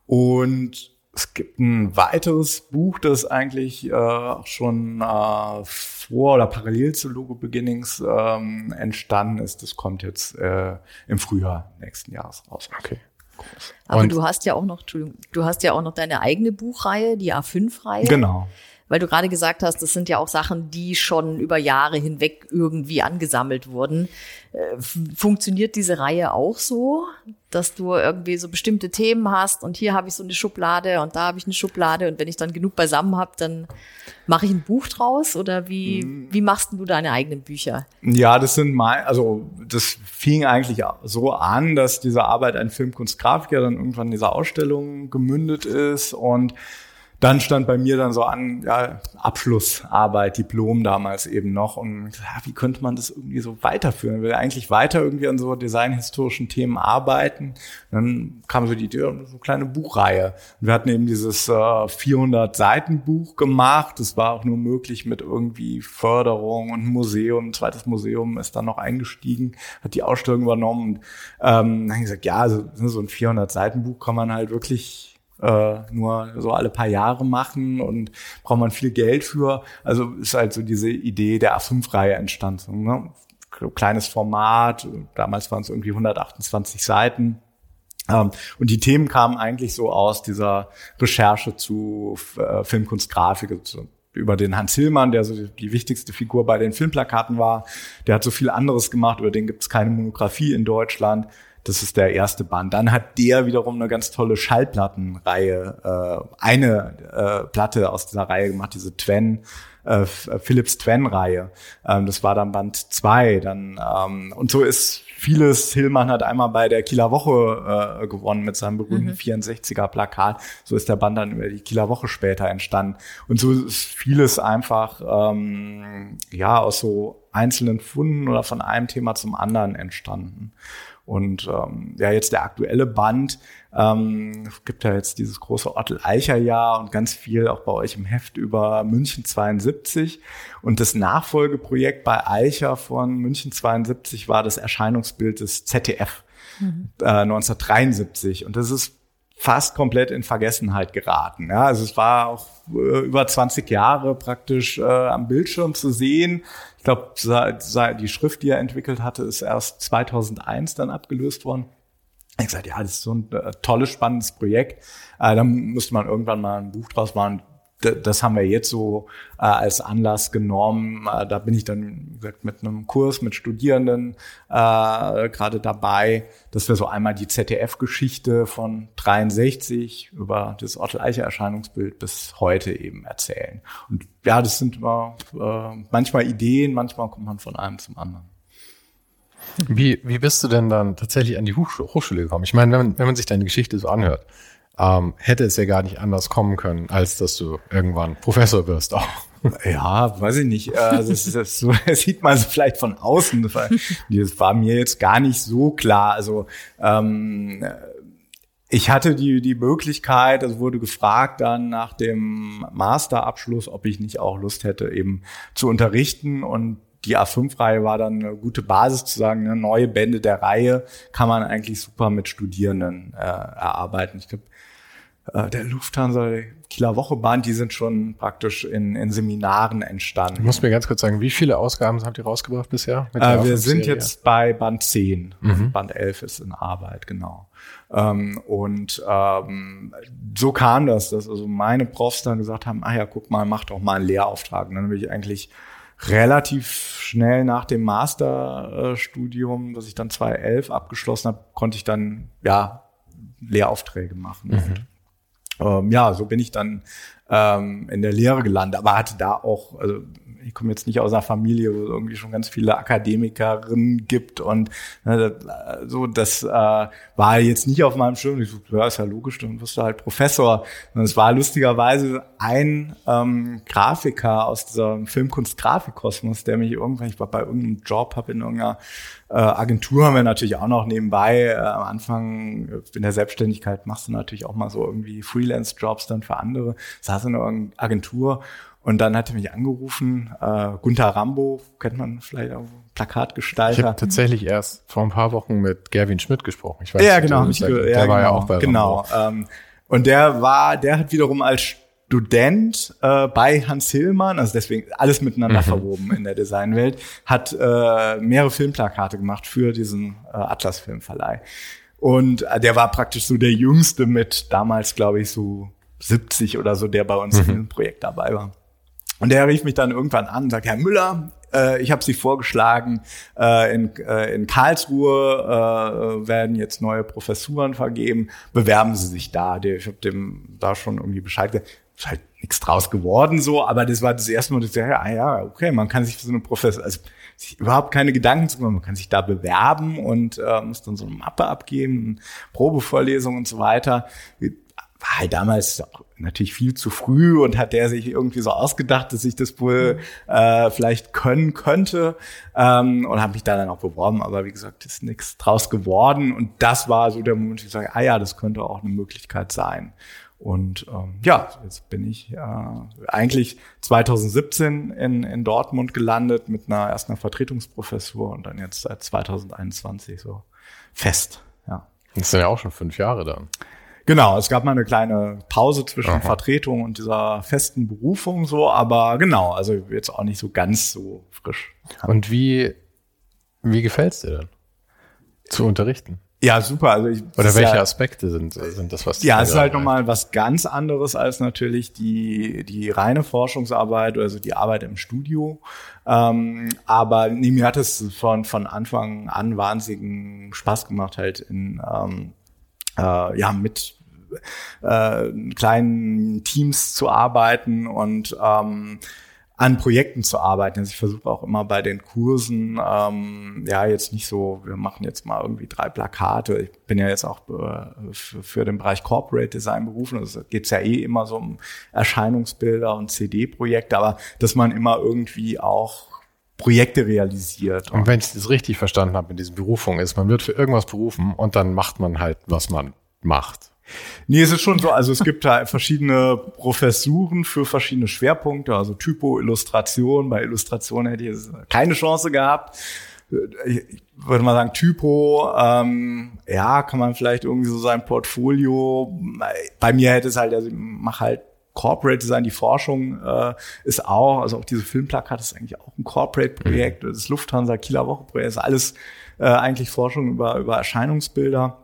Und es gibt ein weiteres Buch, das eigentlich äh, schon äh, vor oder parallel zu Logo Beginnings ähm, entstanden ist. Das kommt jetzt äh, im Frühjahr nächsten Jahres raus. Okay. Aber Und du hast ja auch noch, du hast ja auch noch deine eigene Buchreihe, die A5-Reihe. Genau weil du gerade gesagt hast, das sind ja auch Sachen, die schon über Jahre hinweg irgendwie angesammelt wurden. Äh, funktioniert diese Reihe auch so, dass du irgendwie so bestimmte Themen hast und hier habe ich so eine Schublade und da habe ich eine Schublade und wenn ich dann genug beisammen habe, dann mache ich ein Buch draus oder wie, mhm. wie machst du deine eigenen Bücher? Ja, das sind mein, also das fing eigentlich so an, dass diese Arbeit ein Filmkunstgrafiker dann irgendwann in dieser Ausstellung gemündet ist und dann stand bei mir dann so an, ja, Abschlussarbeit, Diplom damals eben noch. Und ja, wie könnte man das irgendwie so weiterführen? Ich will eigentlich weiter irgendwie an so designhistorischen Themen arbeiten. Und dann kam so die Idee, so eine kleine Buchreihe. Und wir hatten eben dieses äh, 400 Seiten Buch gemacht. Das war auch nur möglich mit irgendwie Förderung und Museum. Ein zweites Museum ist dann noch eingestiegen, hat die Ausstellung übernommen. Und, ähm, dann gesagt, ja, also so ein 400 Seiten Buch kann man halt wirklich äh, nur so alle paar Jahre machen und braucht man viel Geld für. Also ist halt so diese Idee der A5-Reihe entstanden. Ne? Kleines Format, damals waren es irgendwie 128 Seiten. Ähm, und die Themen kamen eigentlich so aus dieser Recherche zu äh, Filmkunstgrafik, also über den Hans Hillmann, der so die wichtigste Figur bei den Filmplakaten war. Der hat so viel anderes gemacht, über den gibt es keine Monographie in Deutschland. Das ist der erste Band. Dann hat der wiederum eine ganz tolle Schallplattenreihe, äh, eine äh, Platte aus dieser Reihe gemacht, diese Twen, äh, Philips Twen-Reihe. Ähm, das war dann Band zwei. Dann ähm, und so ist vieles. Hillmann hat einmal bei der Kieler Woche äh, gewonnen mit seinem berühmten mhm. 64er Plakat. So ist der Band dann über die Kieler Woche später entstanden. Und so ist vieles einfach ähm, ja aus so einzelnen Funden oder von einem Thema zum anderen entstanden. Und ähm, ja, jetzt der aktuelle Band, ähm, gibt ja jetzt dieses große Ottel-Eicher-Jahr und ganz viel auch bei euch im Heft über München 72. Und das Nachfolgeprojekt bei Eicher von München 72 war das Erscheinungsbild des ZDF mhm. äh, 1973. Und das ist fast komplett in Vergessenheit geraten. Ja, also es war auch äh, über 20 Jahre praktisch äh, am Bildschirm zu sehen. Ich glaube, die Schrift, die er entwickelt hatte, ist erst 2001 dann abgelöst worden. Ich gesagt, ja, das ist so ein äh, tolles, spannendes Projekt. Äh, dann müsste man irgendwann mal ein Buch draus machen das haben wir jetzt so äh, als Anlass genommen. Äh, da bin ich dann gesagt, mit einem Kurs mit Studierenden äh, gerade dabei, dass wir so einmal die ZDF-Geschichte von 63 über das Otto-Eiche-Erscheinungsbild bis heute eben erzählen. Und ja, das sind immer äh, manchmal Ideen, manchmal kommt man von einem zum anderen. Wie, wie bist du denn dann tatsächlich an die Hochschule gekommen? Ich meine, wenn man, wenn man sich deine Geschichte so anhört, ähm, hätte es ja gar nicht anders kommen können, als dass du irgendwann Professor wirst auch. Ja, weiß ich nicht. Also das, das, das sieht man so vielleicht von außen. Das war mir jetzt gar nicht so klar. Also ähm, ich hatte die, die Möglichkeit, also wurde gefragt dann nach dem Masterabschluss, ob ich nicht auch Lust hätte, eben zu unterrichten. Und die A5-Reihe war dann eine gute Basis zu sagen, eine neue Bände der Reihe kann man eigentlich super mit Studierenden äh, erarbeiten. Ich glaube, äh, der Lufthansa, der Kieler Wochebahn, die sind schon praktisch in, in Seminaren entstanden. Du musst mir ganz kurz sagen, wie viele Ausgaben habt ihr rausgebracht bisher? Äh, wir sind jetzt bei Band 10. Mhm. Band 11 ist in Arbeit, genau. Ähm, und ähm, so kam das, dass also meine Profs dann gesagt haben, ah ja, guck mal, mach doch mal einen Lehrauftrag. Und dann bin ich eigentlich relativ schnell nach dem Masterstudium, das ich dann 2011 abgeschlossen habe, konnte ich dann ja Lehraufträge machen. Mhm ähm, ja, so bin ich dann ähm, in der Lehre gelandet, aber hatte da auch, also ich komme jetzt nicht aus einer Familie, wo es irgendwie schon ganz viele Akademikerinnen gibt und ne, so, das äh, war jetzt nicht auf meinem Schirm. Ich so, ja, ist ja logisch, dann wirst du halt Professor. Und es war lustigerweise ein ähm, Grafiker aus dieser Filmkunst-Grafikkosmos, der mich irgendwann, ich war bei irgendeinem Job, habe in irgendeiner äh, Agentur haben wir natürlich auch noch nebenbei. Äh, am Anfang in der Selbstständigkeit machst du natürlich auch mal so irgendwie Freelance-Jobs dann für andere. Saß in einer Agentur und dann hat er mich angerufen, äh, Gunther Rambo, kennt man vielleicht auch, Plakatgestalter. Ich habe tatsächlich erst vor ein paar Wochen mit Gerwin Schmidt gesprochen. Ich weiß ja, genau. Ich, der ja, war genau, ja auch bei Genau. Ähm, und der war, der hat wiederum als Student äh, bei Hans Hillmann, also deswegen alles miteinander mhm. verwoben in der Designwelt, hat äh, mehrere Filmplakate gemacht für diesen äh, Atlas Filmverleih. Und äh, der war praktisch so der Jüngste mit damals, glaube ich, so 70 oder so, der bei uns mhm. in diesem Projekt dabei war. Und der rief mich dann irgendwann an und sagt, Herr Müller, äh, ich habe Sie vorgeschlagen, äh, in, äh, in Karlsruhe äh, werden jetzt neue Professuren vergeben, bewerben Sie sich da. Ich habe dem da schon irgendwie Bescheid gesagt. Ist halt nichts draus geworden so, aber das war das erste Mal, dass ich dachte, ah ja, okay, man kann sich für so eine Professor, also sich überhaupt keine Gedanken zu machen, man kann sich da bewerben und äh, muss dann so eine Mappe abgeben, Probevorlesungen und so weiter war halt damals natürlich viel zu früh und hat der sich irgendwie so ausgedacht, dass ich das wohl äh, vielleicht können könnte ähm, und habe mich da dann auch beworben, aber wie gesagt, ist nichts draus geworden und das war so der Moment, wo ich sage, ah ja, das könnte auch eine Möglichkeit sein. Und ähm, ja, jetzt bin ich äh, eigentlich 2017 in, in Dortmund gelandet mit einer erst einer Vertretungsprofessur und dann jetzt seit 2021 so fest. Ja. Das sind ja auch schon fünf Jahre dann. Genau, es gab mal eine kleine Pause zwischen Aha. Vertretung und dieser festen Berufung so, aber genau, also jetzt auch nicht so ganz so frisch. Und wie, wie gefällt's dir denn? Zu unterrichten? Ja, super. Also ich, Oder welche ja, Aspekte sind, sind das, was Ja, es ist halt nochmal was ganz anderes als natürlich die, die reine Forschungsarbeit, also die Arbeit im Studio. Ähm, aber nee, mir hat es von, von Anfang an wahnsinnigen Spaß gemacht, halt in, ähm, äh, ja, mit äh, kleinen Teams zu arbeiten und ähm, an Projekten zu arbeiten. Also ich versuche auch immer bei den Kursen, ähm, ja, jetzt nicht so, wir machen jetzt mal irgendwie drei Plakate. Ich bin ja jetzt auch äh, für, den Bereich Corporate Design berufen. Also geht's ja eh immer so um Erscheinungsbilder und CD-Projekte, aber dass man immer irgendwie auch Projekte realisiert. Und wenn ich das richtig verstanden habe mit diesen Berufungen, ist, man wird für irgendwas berufen und dann macht man halt, was man macht. Nee, es ist schon so, also es gibt da verschiedene Professuren für verschiedene Schwerpunkte, also Typo, Illustration. Bei Illustration hätte ich keine Chance gehabt. ich würde mal sagen, Typo, ähm, ja, kann man vielleicht irgendwie so sein Portfolio. Bei mir hätte es halt, also ich mache halt Corporate Design, die Forschung äh, ist auch, also auch diese Filmplakat ist eigentlich auch ein Corporate-Projekt, mhm. das Lufthansa Kieler Woche-Projekt, ist alles äh, eigentlich Forschung über, über Erscheinungsbilder.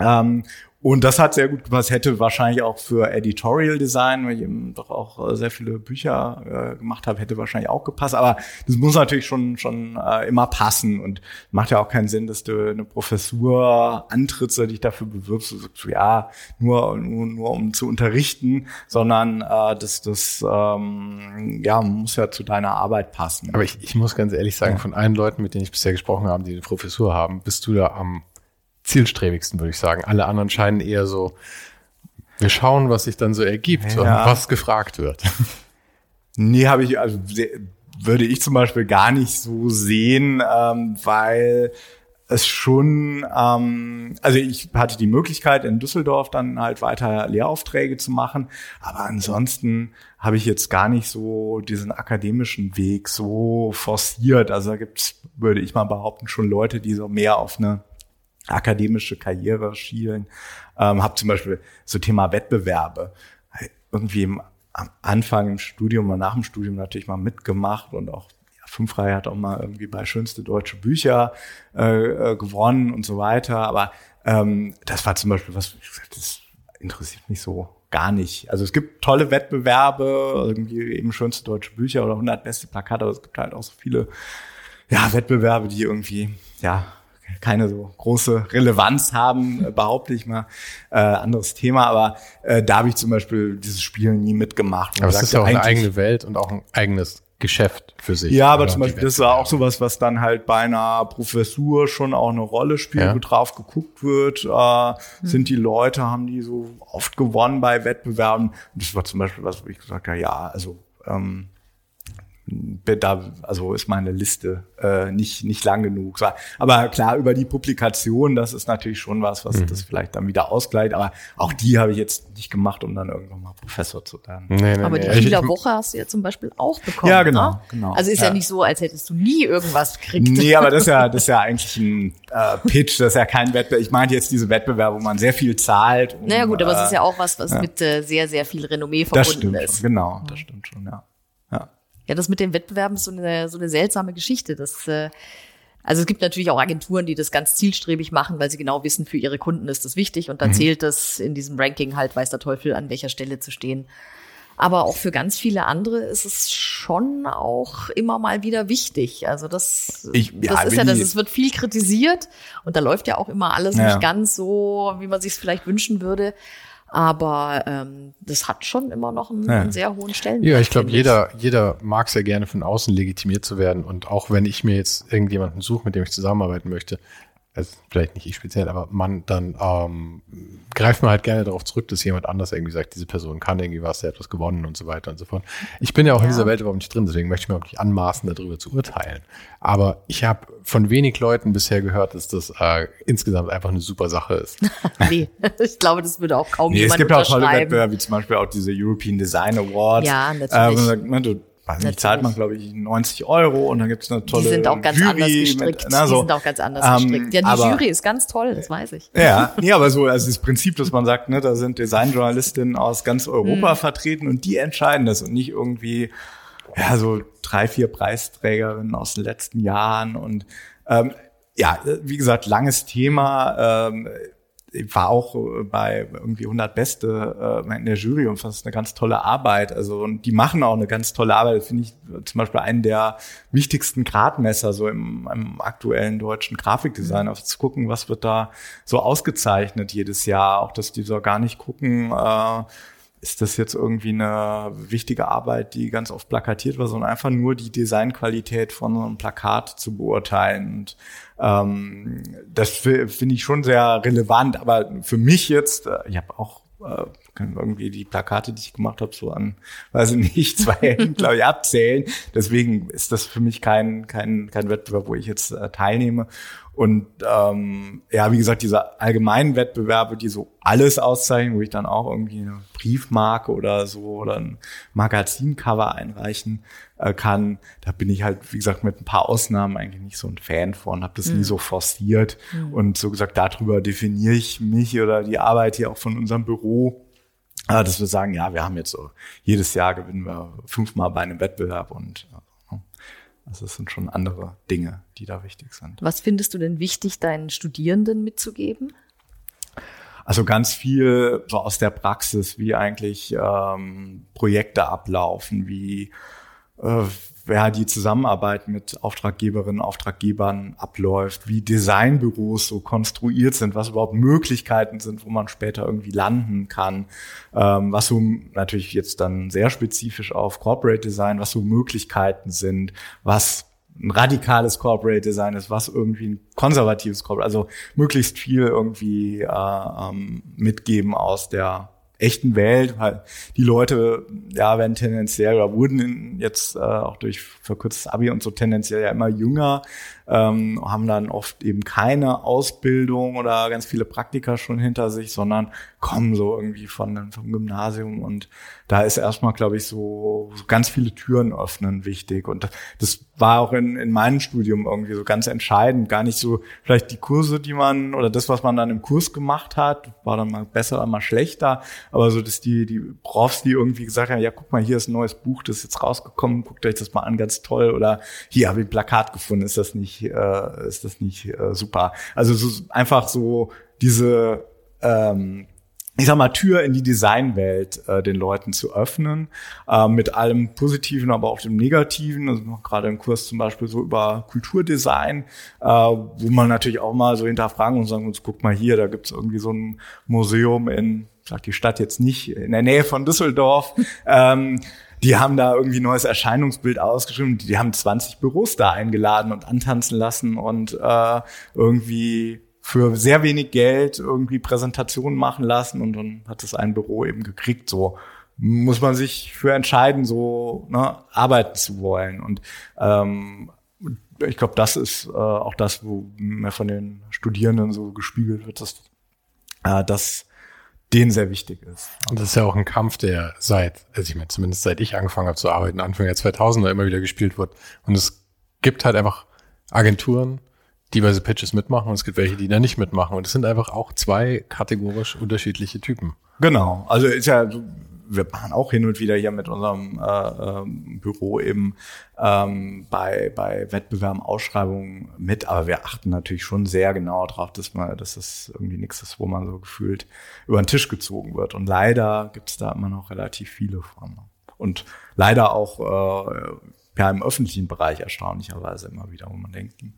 Ähm, und das hat sehr gut gepasst. Hätte wahrscheinlich auch für Editorial Design, weil ich eben doch auch äh, sehr viele Bücher äh, gemacht habe, hätte wahrscheinlich auch gepasst. Aber das muss natürlich schon schon äh, immer passen und macht ja auch keinen Sinn, dass du eine Professur antrittst oder dich dafür bewirbst. Du sagst, ja, nur, nur, nur um zu unterrichten, sondern äh, das, das ähm, ja, muss ja zu deiner Arbeit passen. Aber ich, ich muss ganz ehrlich sagen, ja. von allen Leuten, mit denen ich bisher gesprochen habe, die eine Professur haben, bist du da am zielstrebigsten, würde ich sagen. Alle anderen scheinen eher so, wir schauen, was sich dann so ergibt ja. und was gefragt wird. Nee, habe ich, also würde ich zum Beispiel gar nicht so sehen, ähm, weil es schon, ähm, also ich hatte die Möglichkeit in Düsseldorf dann halt weiter Lehraufträge zu machen, aber ansonsten habe ich jetzt gar nicht so diesen akademischen Weg so forciert. Also da gibt's, würde ich mal behaupten, schon Leute, die so mehr auf eine akademische Karriere schielen. Ähm, habe zum Beispiel so Thema Wettbewerbe irgendwie im, am Anfang im Studium und nach dem Studium natürlich mal mitgemacht und auch ja, Fünfreihe hat auch mal irgendwie bei schönste deutsche Bücher äh, äh, gewonnen und so weiter. Aber ähm, das war zum Beispiel was, das interessiert mich so gar nicht. Also es gibt tolle Wettbewerbe, irgendwie eben schönste deutsche Bücher oder 100 beste Plakate, aber es gibt halt auch so viele ja, Wettbewerbe, die irgendwie ja keine so große Relevanz haben, äh, behaupte ich mal. Äh, anderes Thema, aber äh, da habe ich zum Beispiel dieses Spiel nie mitgemacht. Aber es ist ja auch eine eigene Welt und auch ein eigenes Geschäft für sich. Ja, aber zum Beispiel, das war auch sowas, was dann halt bei einer Professur schon auch eine Rolle spielt, ja. wo drauf geguckt wird, äh, hm. sind die Leute, haben die so oft gewonnen bei Wettbewerben. Und das war zum Beispiel was, wo ich gesagt habe, ja, also ähm, da, also ist meine Liste äh, nicht, nicht lang genug. Aber klar, über die Publikation, das ist natürlich schon was, was mhm. das vielleicht dann wieder ausgleicht. Aber auch die habe ich jetzt nicht gemacht, um dann irgendwann mal Professor zu werden. Nee, nee, aber die Kieler Woche hast du ja zum Beispiel auch bekommen. Ja, genau. Ne? genau also ist ja. ja. nicht so, als hättest du nie irgendwas gekriegt. Nee, aber das ist ja, das ist ja eigentlich ein äh, Pitch, das ist ja kein Wettbewerb. Ich meine jetzt diese Wettbewerbe, wo man sehr viel zahlt. Um, naja gut, aber es ist ja auch was, was ja. mit äh, sehr, sehr viel Renommee verbunden das stimmt ist. Schon, genau, das stimmt schon, ja. Ja, das mit den Wettbewerben ist so eine, so eine seltsame Geschichte. Das, äh, also es gibt natürlich auch Agenturen, die das ganz zielstrebig machen, weil sie genau wissen, für ihre Kunden ist das wichtig und dann mhm. zählt das in diesem Ranking halt, weiß der Teufel, an welcher Stelle zu stehen. Aber auch für ganz viele andere ist es schon auch immer mal wieder wichtig. Also das, ich, ja, das ist ja, das, es wird viel kritisiert und da läuft ja auch immer alles ja. nicht ganz so, wie man sich es vielleicht wünschen würde. Aber ähm, das hat schon immer noch einen, ja. einen sehr hohen Stellenwert. Ja, ich glaube, jeder, jeder mag sehr gerne von außen legitimiert zu werden. Und auch wenn ich mir jetzt irgendjemanden suche, mit dem ich zusammenarbeiten möchte, also vielleicht nicht ich speziell, aber man, dann ähm, greift man halt gerne darauf zurück, dass jemand anders irgendwie sagt, diese Person kann irgendwie was, der hat was gewonnen und so weiter und so fort. Ich bin ja auch ja. in dieser Welt überhaupt nicht drin, deswegen möchte ich mir auch nicht anmaßen, darüber zu urteilen. Aber ich habe von wenig Leuten bisher gehört, dass das äh, insgesamt einfach eine super Sache ist. nee, ich glaube, das würde auch kaum nee, jemand Es gibt auch tolle Wettbewerbe, wie zum Beispiel auch diese European Design Awards. Ja, natürlich. Äh, weiß nicht, zahlt man, glaube ich, 90 Euro und dann gibt's eine tolle Die sind auch ganz Jury anders gestrickt. Mit, na, so. Die sind auch ganz anders ähm, gestrickt. Ja, die aber, Jury ist ganz toll, das weiß ich. Ja, nee, aber so, also das Prinzip, dass man sagt, ne, da sind Designjournalistinnen aus ganz Europa mhm. vertreten und die entscheiden das und nicht irgendwie, ja, so drei, vier Preisträgerinnen aus den letzten Jahren und ähm, ja, wie gesagt, langes Thema. Ähm, war auch äh, bei irgendwie 100 Beste äh, in der Jury und das ist eine ganz tolle Arbeit. Also und die machen auch eine ganz tolle Arbeit. Finde ich zum Beispiel einen der wichtigsten Gradmesser so im, im aktuellen deutschen Grafikdesign, auf zu gucken, was wird da so ausgezeichnet jedes Jahr. Auch dass die so gar nicht gucken. Äh, ist das jetzt irgendwie eine wichtige Arbeit, die ganz oft plakatiert war, sondern einfach nur die Designqualität von so einem Plakat zu beurteilen. Und ähm, das finde ich schon sehr relevant. Aber für mich jetzt, äh, ich habe auch äh, irgendwie die Plakate, die ich gemacht habe, so an, weiß ich nicht, zwei Händen, glaube ich, abzählen. Deswegen ist das für mich kein, kein, kein Wettbewerb, wo ich jetzt äh, teilnehme. Und ähm, ja, wie gesagt, diese allgemeinen Wettbewerbe, die so alles auszeichnen, wo ich dann auch irgendwie eine Briefmarke oder so oder ein Magazincover einreichen äh, kann, da bin ich halt, wie gesagt, mit ein paar Ausnahmen eigentlich nicht so ein Fan von, habe das mhm. nie so forciert. Mhm. Und so gesagt, darüber definiere ich mich oder die Arbeit hier auch von unserem Büro. Dass wir sagen, ja, wir haben jetzt so, jedes Jahr gewinnen wir fünfmal bei einem Wettbewerb und also es sind schon andere Dinge, die da wichtig sind. Was findest du denn wichtig, deinen Studierenden mitzugeben? Also ganz viel so aus der Praxis, wie eigentlich ähm, Projekte ablaufen, wie äh, wer die Zusammenarbeit mit Auftraggeberinnen, Auftraggebern abläuft, wie Designbüros so konstruiert sind, was überhaupt Möglichkeiten sind, wo man später irgendwie landen kann, ähm, was so natürlich jetzt dann sehr spezifisch auf Corporate Design, was so Möglichkeiten sind, was ein radikales Corporate Design ist, was irgendwie ein konservatives Corporate, also möglichst viel irgendwie äh, ähm, mitgeben aus der echten Welt, weil die Leute ja werden tendenziell oder wurden jetzt äh, auch durch verkürztes Abi und so tendenziell ja immer jünger, ähm, haben dann oft eben keine Ausbildung oder ganz viele Praktika schon hinter sich, sondern kommen so irgendwie von vom Gymnasium. Und da ist erstmal, glaube ich, so, so ganz viele Türen öffnen wichtig. Und das war auch in, in meinem Studium irgendwie so ganz entscheidend, gar nicht so vielleicht die Kurse, die man oder das, was man dann im Kurs gemacht hat, war dann mal besser, mal schlechter, aber so, dass die, die Profs, die irgendwie gesagt haben, ja, guck mal, hier ist ein neues Buch, das ist jetzt rausgekommen, guckt euch das mal an, ganz toll. Oder hier habe ich ein Plakat gefunden, ist das nicht äh, ist das nicht äh, super. Also so, einfach so diese ähm, ich sag mal, Tür in die Designwelt äh, den Leuten zu öffnen, äh, mit allem Positiven, aber auch dem Negativen. Also gerade im Kurs zum Beispiel so über Kulturdesign, äh, wo man natürlich auch mal so hinterfragen und sagen, uns guck mal hier, da gibt's irgendwie so ein Museum in, sagt die Stadt jetzt nicht, in der Nähe von Düsseldorf. ähm, die haben da irgendwie neues Erscheinungsbild ausgeschrieben. Die haben 20 Büros da eingeladen und antanzen lassen und äh, irgendwie für sehr wenig Geld irgendwie Präsentationen machen lassen und dann hat es ein Büro eben gekriegt. So muss man sich für entscheiden, so ne, arbeiten zu wollen. Und ähm, ich glaube, das ist äh, auch das, wo mir von den Studierenden so gespiegelt wird, dass äh, das denen sehr wichtig ist. Und das ist ja auch ein Kampf, der seit, also ich meine, zumindest seit ich angefangen habe zu arbeiten, Anfang der 2000er immer wieder gespielt wird. Und es gibt halt einfach Agenturen, die bei so Pitches mitmachen und es gibt welche, die da nicht mitmachen. Und es sind einfach auch zwei kategorisch unterschiedliche Typen. Genau. Also ist ja, wir machen auch hin und wieder hier mit unserem äh, ähm, Büro eben ähm, bei, bei Wettbewerben, Ausschreibungen mit, aber wir achten natürlich schon sehr genau darauf, dass man, dass das irgendwie nichts ist, wo man so gefühlt über den Tisch gezogen wird. Und leider gibt es da immer noch relativ viele von. Und leider auch äh, ja im öffentlichen Bereich erstaunlicherweise immer wieder, wo man denkt, hm,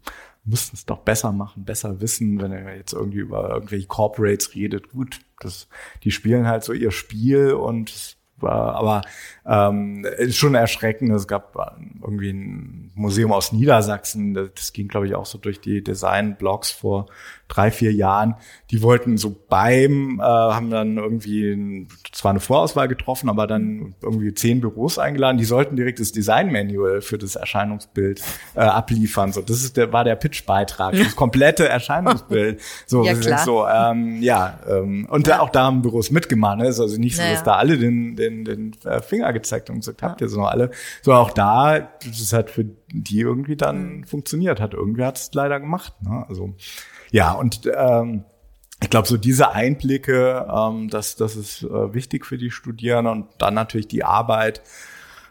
müssten es doch besser machen, besser wissen, wenn er jetzt irgendwie über irgendwelche Corporates redet. Gut, das, die spielen halt so ihr Spiel und war, aber ähm, ist schon erschreckend. Es gab irgendwie ein Museum aus Niedersachsen, das ging, glaube ich, auch so durch die Design-Blogs vor drei, vier Jahren. Die wollten so beim, äh, haben dann irgendwie zwar eine Vorauswahl getroffen, aber dann irgendwie zehn Büros eingeladen. Die sollten direkt das Design-Manual für das Erscheinungsbild äh, abliefern. So, das ist der, war der Pitch-Beitrag, das komplette Erscheinungsbild. So, ja, klar. so ähm, ja, ähm, und ja. auch da haben Büros mitgemacht. Ne? Ist also nicht so, dass da alle den, den, den äh, Finger gezeigt und gesagt, habt ihr so noch alle. So auch da, das hat für die irgendwie dann mhm. funktioniert hat. Irgendwer hat es leider gemacht. Ne? Also ja, und ähm, ich glaube, so diese Einblicke, ähm, das, das ist äh, wichtig für die Studierenden und dann natürlich die Arbeit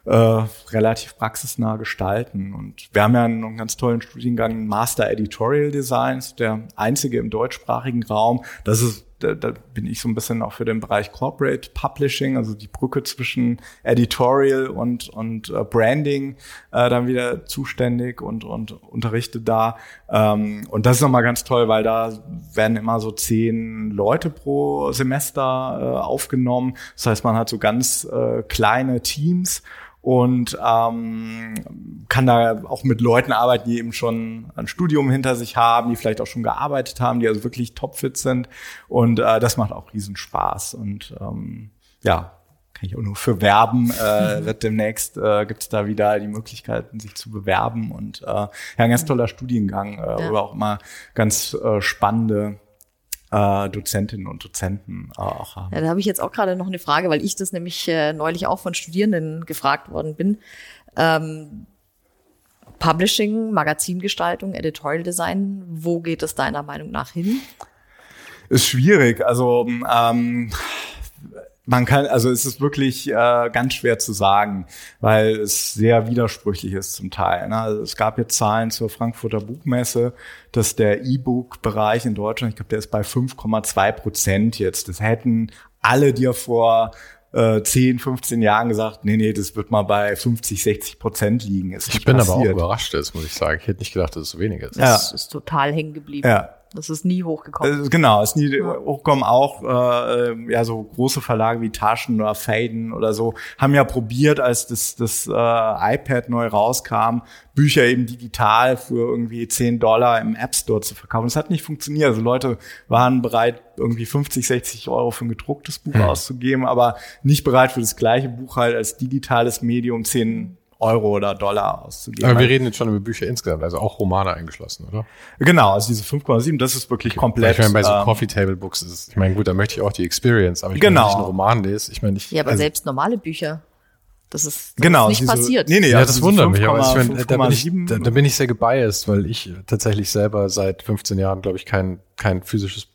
äh, relativ praxisnah gestalten. Und wir haben ja einen ganz tollen Studiengang Master Editorial Designs, der einzige im deutschsprachigen Raum. Das ist da, da bin ich so ein bisschen auch für den Bereich Corporate Publishing, also die Brücke zwischen Editorial und, und äh, Branding äh, dann wieder zuständig und, und unterrichte da. Ähm, und das ist nochmal ganz toll, weil da werden immer so zehn Leute pro Semester äh, aufgenommen. Das heißt, man hat so ganz äh, kleine Teams und ähm, kann da auch mit Leuten arbeiten, die eben schon ein Studium hinter sich haben, die vielleicht auch schon gearbeitet haben, die also wirklich topfit sind. Und äh, das macht auch riesen Spaß. Und ähm, ja, kann ich auch nur für werben, äh, wird demnächst, äh, gibt es da wieder die Möglichkeiten, sich zu bewerben. Und äh, ja, ein ganz toller Studiengang, äh, ja. oder auch mal ganz äh, spannende äh, Dozentinnen und Dozenten äh, auch haben. Ja, da habe ich jetzt auch gerade noch eine Frage, weil ich das nämlich äh, neulich auch von Studierenden gefragt worden bin. Ähm, Publishing, Magazingestaltung, Editorial Design, wo geht es deiner Meinung nach hin? Ist schwierig. Also ähm, man kann, also es ist wirklich äh, ganz schwer zu sagen, weil es sehr widersprüchlich ist zum Teil. Ne? Also es gab jetzt Zahlen zur Frankfurter Buchmesse, dass der E-Book-Bereich in Deutschland, ich glaube, der ist bei 5,2 Prozent jetzt. Das hätten alle dir vor äh, 10, 15 Jahren gesagt, nee, nee, das wird mal bei 50, 60 Prozent liegen. Ist ich bin passiert. aber auch überrascht, das muss ich sagen. Ich hätte nicht gedacht, dass es so wenig ist. Ja. Das ist total hängen geblieben. Ja. Das ist nie hochgekommen. Äh, genau, ist nie hochgekommen. Auch äh, ja so große Verlage wie Taschen oder Faden oder so haben ja probiert, als das, das äh, iPad neu rauskam, Bücher eben digital für irgendwie 10 Dollar im App Store zu verkaufen. Das hat nicht funktioniert. Also Leute waren bereit, irgendwie 50, 60 Euro für ein gedrucktes Buch hm. auszugeben, aber nicht bereit für das gleiche Buch halt als digitales Medium 10 Euro oder Dollar auszugeben. Aber wir reden jetzt schon über Bücher insgesamt, also auch Romane eingeschlossen, oder? Genau, also diese 5,7, das ist wirklich komplett. Ich meine, bei so ähm, Coffee Table Books ist es, ich meine, gut, da möchte ich auch die Experience, aber ich genau. wenn ich einen Roman lese, ich meine, ich. Ja, aber also, selbst normale Bücher. Das ist, das genau, ist nicht passiert. Nee, nee, ja, also das wundert mich, aber ich meine, da, bin ich, da, da bin ich sehr gebiased, weil ich tatsächlich selber seit 15 Jahren, glaube ich, kein, kein physisches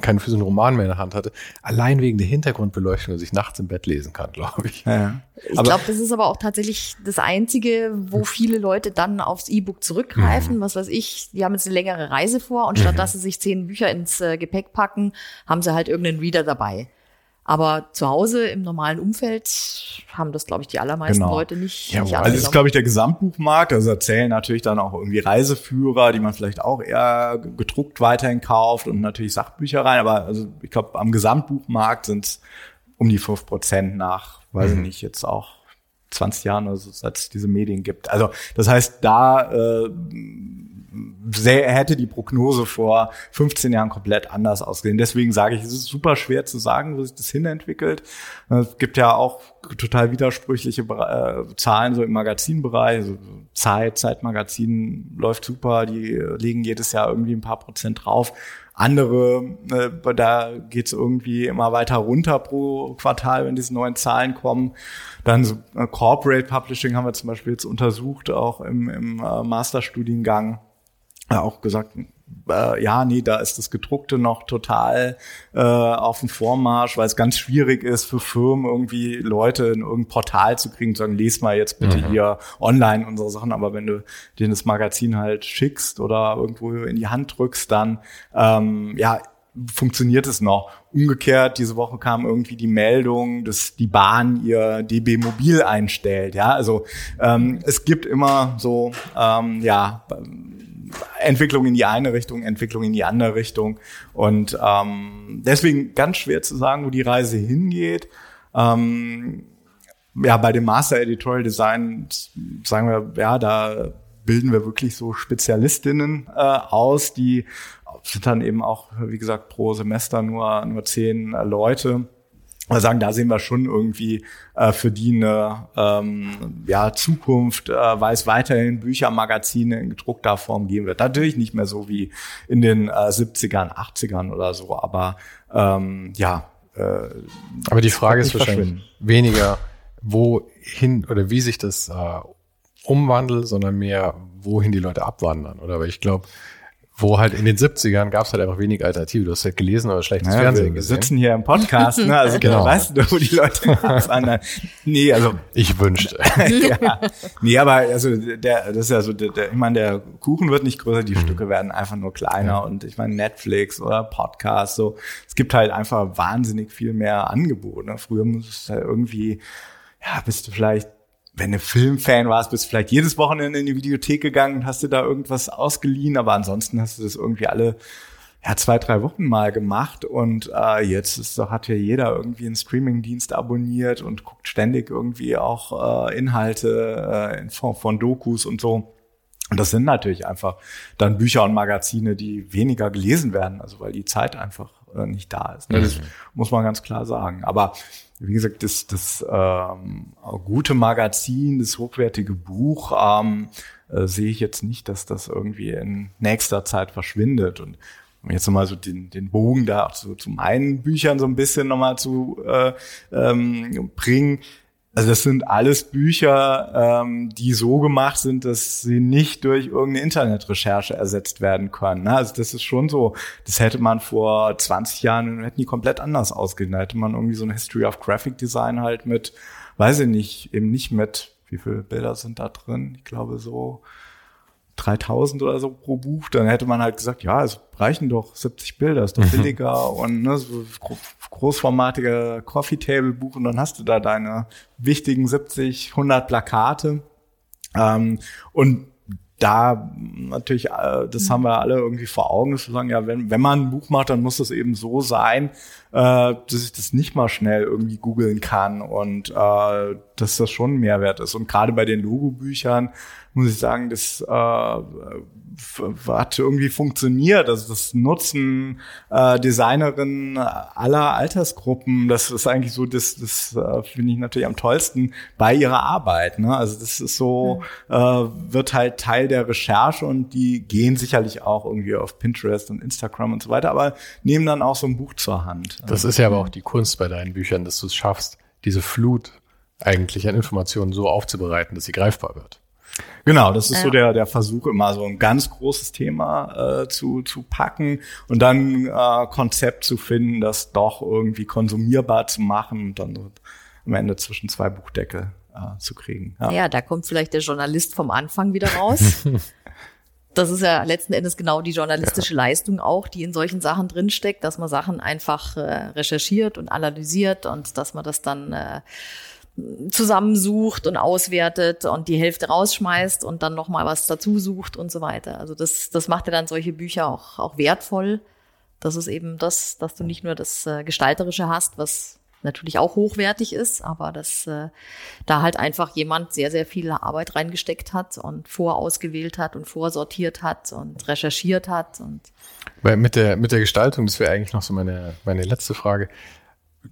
keinen physischen Roman mehr in der Hand hatte, allein wegen der Hintergrundbeleuchtung, dass ich nachts im Bett lesen kann, glaube ich. Ja. Ich glaube, das ist aber auch tatsächlich das Einzige, wo viele Leute dann aufs E-Book zurückgreifen. Mhm. Was weiß ich, die haben jetzt eine längere Reise vor und statt mhm. dass sie sich zehn Bücher ins äh, Gepäck packen, haben sie halt irgendeinen Reader dabei. Aber zu Hause im normalen Umfeld haben das, glaube ich, die allermeisten genau. Leute nicht. Ja, nicht also das ist, glaube ich, der Gesamtbuchmarkt. Also erzählen natürlich dann auch irgendwie Reiseführer, die man vielleicht auch eher gedruckt weiterhin kauft und natürlich Sachbücher rein. Aber also ich glaube, am Gesamtbuchmarkt sind es um die fünf Prozent nach, weiß mhm. ich nicht, jetzt auch 20 Jahren oder so, seit es diese Medien gibt. Also das heißt, da äh, sehr, hätte die Prognose vor 15 Jahren komplett anders ausgesehen. Deswegen sage ich, es ist super schwer zu sagen, wo sich das hinentwickelt. Es gibt ja auch total widersprüchliche äh, Zahlen so im Magazinbereich. Also Zeit, Zeitmagazin läuft super, die legen jedes Jahr irgendwie ein paar Prozent drauf. Andere, äh, da geht's irgendwie immer weiter runter pro Quartal, wenn diese neuen Zahlen kommen. Dann so, äh, Corporate Publishing haben wir zum Beispiel jetzt untersucht, auch im, im äh, Masterstudiengang auch gesagt, äh, ja, nee, da ist das Gedruckte noch total äh, auf dem Vormarsch, weil es ganz schwierig ist für Firmen irgendwie Leute in irgendein Portal zu kriegen, zu sagen, les mal jetzt bitte mhm. hier online unsere Sachen, aber wenn du denen das Magazin halt schickst oder irgendwo in die Hand drückst, dann ähm, ja, funktioniert es noch. Umgekehrt, diese Woche kam irgendwie die Meldung, dass die Bahn ihr DB Mobil einstellt. Ja, also ähm, es gibt immer so, ähm, ja, Entwicklung in die eine Richtung, Entwicklung in die andere Richtung. Und ähm, deswegen ganz schwer zu sagen, wo die Reise hingeht. Ähm, ja, bei dem Master Editorial Design sagen wir, ja, da bilden wir wirklich so Spezialistinnen äh, aus, die sind dann eben auch, wie gesagt, pro Semester nur, nur zehn äh, Leute sagen, da sehen wir schon irgendwie äh, für die eine ähm, ja, Zukunft, äh, weil es weiterhin Bücher, Magazine in gedruckter Form geben wird. Natürlich nicht mehr so wie in den äh, 70ern, 80ern oder so, aber ähm, ja. Äh, aber die Frage ist wahrscheinlich weniger, wohin oder wie sich das äh, umwandelt, sondern mehr, wohin die Leute abwandern, oder? Weil ich glaube, wo halt in den 70ern gab es halt einfach wenig Alternative. Du hast halt gelesen oder schlechtes naja, Fernsehen wir gesehen. Wir sitzen hier im Podcast, ne? Also genau. weißt du, wo die Leute anderen. Nee, also. Ich wünschte. ja. Nee, aber also der, das ist ja so, der, der, ich meine, der Kuchen wird nicht größer, die mhm. Stücke werden einfach nur kleiner. Ja. Und ich meine, Netflix oder Podcast, so, es gibt halt einfach wahnsinnig viel mehr Angebote. Ne? Früher muss es halt irgendwie, ja, bist du vielleicht wenn du Filmfan warst, bist du vielleicht jedes Wochenende in die Videothek gegangen und hast dir da irgendwas ausgeliehen, aber ansonsten hast du das irgendwie alle ja, zwei, drei Wochen mal gemacht und äh, jetzt ist, hat ja jeder irgendwie einen Streamingdienst abonniert und guckt ständig irgendwie auch äh, Inhalte äh, in Form von Dokus und so. Und das sind natürlich einfach dann Bücher und Magazine, die weniger gelesen werden, also weil die Zeit einfach äh, nicht da ist. Ne? Das mhm. muss man ganz klar sagen. Aber wie gesagt, das, das ähm, gute Magazin, das hochwertige Buch ähm, äh, sehe ich jetzt nicht, dass das irgendwie in nächster Zeit verschwindet. Und um jetzt nochmal so den, den Bogen da auch so zu meinen Büchern so ein bisschen nochmal zu äh, ähm, bringen. Also das sind alles Bücher, ähm, die so gemacht sind, dass sie nicht durch irgendeine Internetrecherche ersetzt werden können. Ne? Also das ist schon so, das hätte man vor 20 Jahren, hätten die komplett anders ausgesehen. Da hätte man irgendwie so eine History of Graphic Design halt mit, weiß ich nicht, eben nicht mit, wie viele Bilder sind da drin? Ich glaube so 3000 oder so pro Buch, dann hätte man halt gesagt, ja, es reichen doch 70 Bilder, ist doch mhm. billiger und ne, so großformatige Coffee Table Buch und dann hast du da deine wichtigen 70, 100 Plakate. Ähm, und da natürlich, äh, das haben wir alle irgendwie vor Augen, zu sagen, ja, wenn, wenn man ein Buch macht, dann muss das eben so sein, äh, dass ich das nicht mal schnell irgendwie googeln kann und äh, dass das schon ein Mehrwert ist. Und gerade bei den Logobüchern muss ich sagen, das äh, hat irgendwie funktioniert. Also das Nutzen äh, Designerinnen aller Altersgruppen, das ist eigentlich so, das, das äh, finde ich natürlich am tollsten bei ihrer Arbeit. Ne? Also das ist so, mhm. äh, wird halt Teil der Recherche und die gehen sicherlich auch irgendwie auf Pinterest und Instagram und so weiter, aber nehmen dann auch so ein Buch zur Hand. Das ist ja aber auch die Kunst bei deinen Büchern, dass du es schaffst, diese Flut eigentlich an Informationen so aufzubereiten, dass sie greifbar wird. Genau, das ist ja. so der, der Versuch, immer so ein ganz großes Thema äh, zu, zu packen und dann äh, Konzept zu finden, das doch irgendwie konsumierbar zu machen und dann so am Ende zwischen zwei Buchdeckel äh, zu kriegen. Ja. ja, da kommt vielleicht der Journalist vom Anfang wieder raus. das ist ja letzten Endes genau die journalistische ja. Leistung auch, die in solchen Sachen drinsteckt, dass man Sachen einfach äh, recherchiert und analysiert und dass man das dann äh, zusammensucht und auswertet und die Hälfte rausschmeißt und dann noch mal was dazu sucht und so weiter. Also das, das macht ja dann solche Bücher auch, auch wertvoll. Das ist eben das, dass du nicht nur das äh, Gestalterische hast, was natürlich auch hochwertig ist, aber dass äh, da halt einfach jemand sehr, sehr viel Arbeit reingesteckt hat und vorausgewählt hat und vorsortiert hat und recherchiert hat. Und mit der, mit der Gestaltung, das wäre eigentlich noch so meine, meine letzte Frage.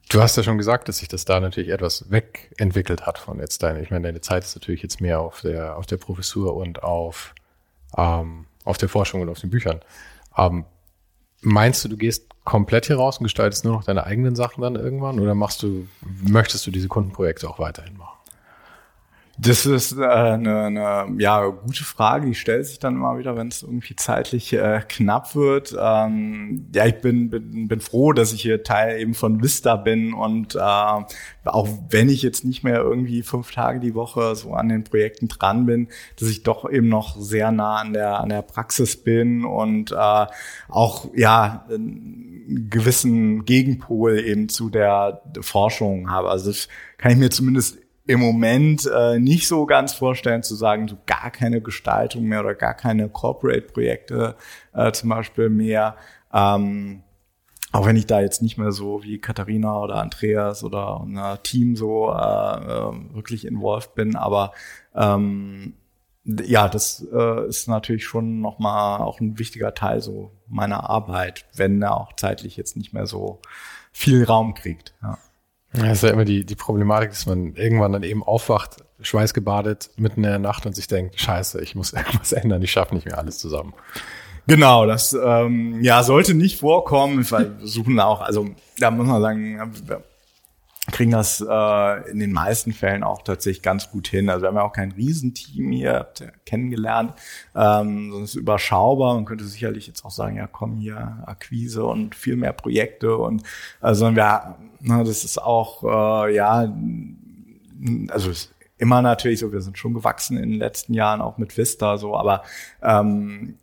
Du hast ja schon gesagt, dass sich das da natürlich etwas wegentwickelt hat von jetzt deine. Ich meine, deine Zeit ist natürlich jetzt mehr auf der, auf der Professur und auf, ähm, auf der Forschung und auf den Büchern. Ähm, meinst du, du gehst komplett hier raus und gestaltest nur noch deine eigenen Sachen dann irgendwann oder machst du, möchtest du diese Kundenprojekte auch weiterhin machen? Das ist äh, eine, eine ja, gute Frage, die stellt sich dann immer wieder, wenn es irgendwie zeitlich äh, knapp wird. Ähm, ja, ich bin, bin, bin froh, dass ich hier Teil eben von Vista bin und äh, auch wenn ich jetzt nicht mehr irgendwie fünf Tage die Woche so an den Projekten dran bin, dass ich doch eben noch sehr nah an der, an der Praxis bin und äh, auch ja einen gewissen Gegenpol eben zu der Forschung habe. Also das kann ich mir zumindest im Moment äh, nicht so ganz vorstellen zu sagen, so gar keine Gestaltung mehr oder gar keine Corporate-Projekte äh, zum Beispiel mehr. Ähm, auch wenn ich da jetzt nicht mehr so wie Katharina oder Andreas oder ein Team so äh, äh, wirklich involved bin, aber ähm, ja, das äh, ist natürlich schon nochmal auch ein wichtiger Teil so meiner Arbeit, wenn er auch zeitlich jetzt nicht mehr so viel Raum kriegt. Ja. Ja, ist ja immer die, die Problematik, dass man irgendwann dann eben aufwacht, schweißgebadet, mitten in der Nacht und sich denkt, scheiße, ich muss irgendwas ändern, ich schaffe nicht mehr alles zusammen. Genau, das ähm, ja sollte nicht vorkommen. Wir suchen auch, also da muss man sagen, kriegen das äh, in den meisten Fällen auch tatsächlich ganz gut hin. Also wir haben ja auch kein Riesenteam hier, kennengelernt, ähm, sondern es überschaubar. Man könnte sicherlich jetzt auch sagen, ja komm hier, Akquise und viel mehr Projekte und also wir, na, das ist auch äh, ja, also ist immer natürlich so, wir sind schon gewachsen in den letzten Jahren auch mit Vista so, aber ähm,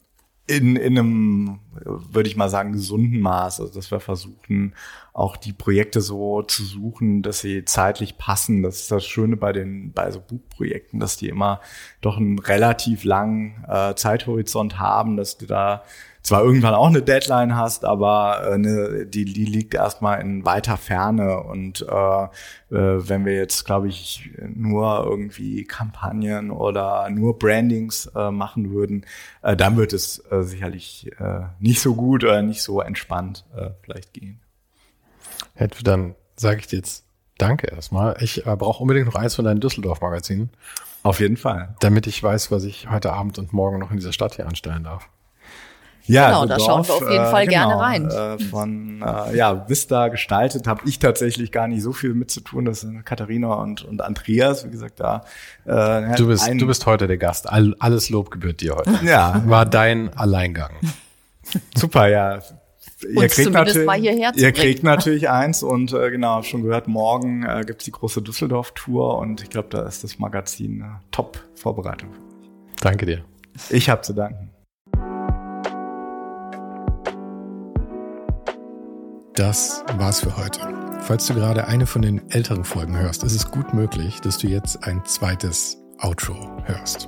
in, in einem, würde ich mal sagen, gesunden Maß, also dass wir versuchen, auch die Projekte so zu suchen, dass sie zeitlich passen. Das ist das Schöne bei den bei so Buchprojekten, dass die immer doch einen relativ langen äh, Zeithorizont haben, dass du da zwar irgendwann auch eine Deadline hast, aber äh, ne, die, die liegt erstmal in weiter Ferne. Und äh, äh, wenn wir jetzt, glaube ich, nur irgendwie Kampagnen oder nur Brandings äh, machen würden, äh, dann wird es äh, sicherlich äh, nicht so gut oder nicht so entspannt äh, vielleicht gehen. Hätte dann sage ich dir jetzt Danke erstmal. Ich äh, brauche unbedingt noch eins von deinen Düsseldorf-Magazinen. Auf jeden Fall. Damit ich weiß, was ich heute Abend und morgen noch in dieser Stadt hier anstellen darf. Ja, genau, da schauen wir auf jeden Fall äh, genau, gerne rein. Äh, von äh, ja, Vista gestaltet habe ich tatsächlich gar nicht so viel mit zu tun. Das sind Katharina und, und Andreas, wie gesagt, da. Äh, du bist du bist heute der Gast. All, alles Lob gebührt dir heute. Ja, war dein Alleingang. Super, ja. Ihr kriegt, natürlich, ihr kriegt natürlich eins und äh, genau, schon gehört, morgen äh, gibt's die große Düsseldorf-Tour und ich glaube, da ist das Magazin äh, top Vorbereitung. Danke dir. Ich habe zu danken. Das war's für heute. Falls du gerade eine von den älteren Folgen hörst, ist es gut möglich, dass du jetzt ein zweites Outro hörst.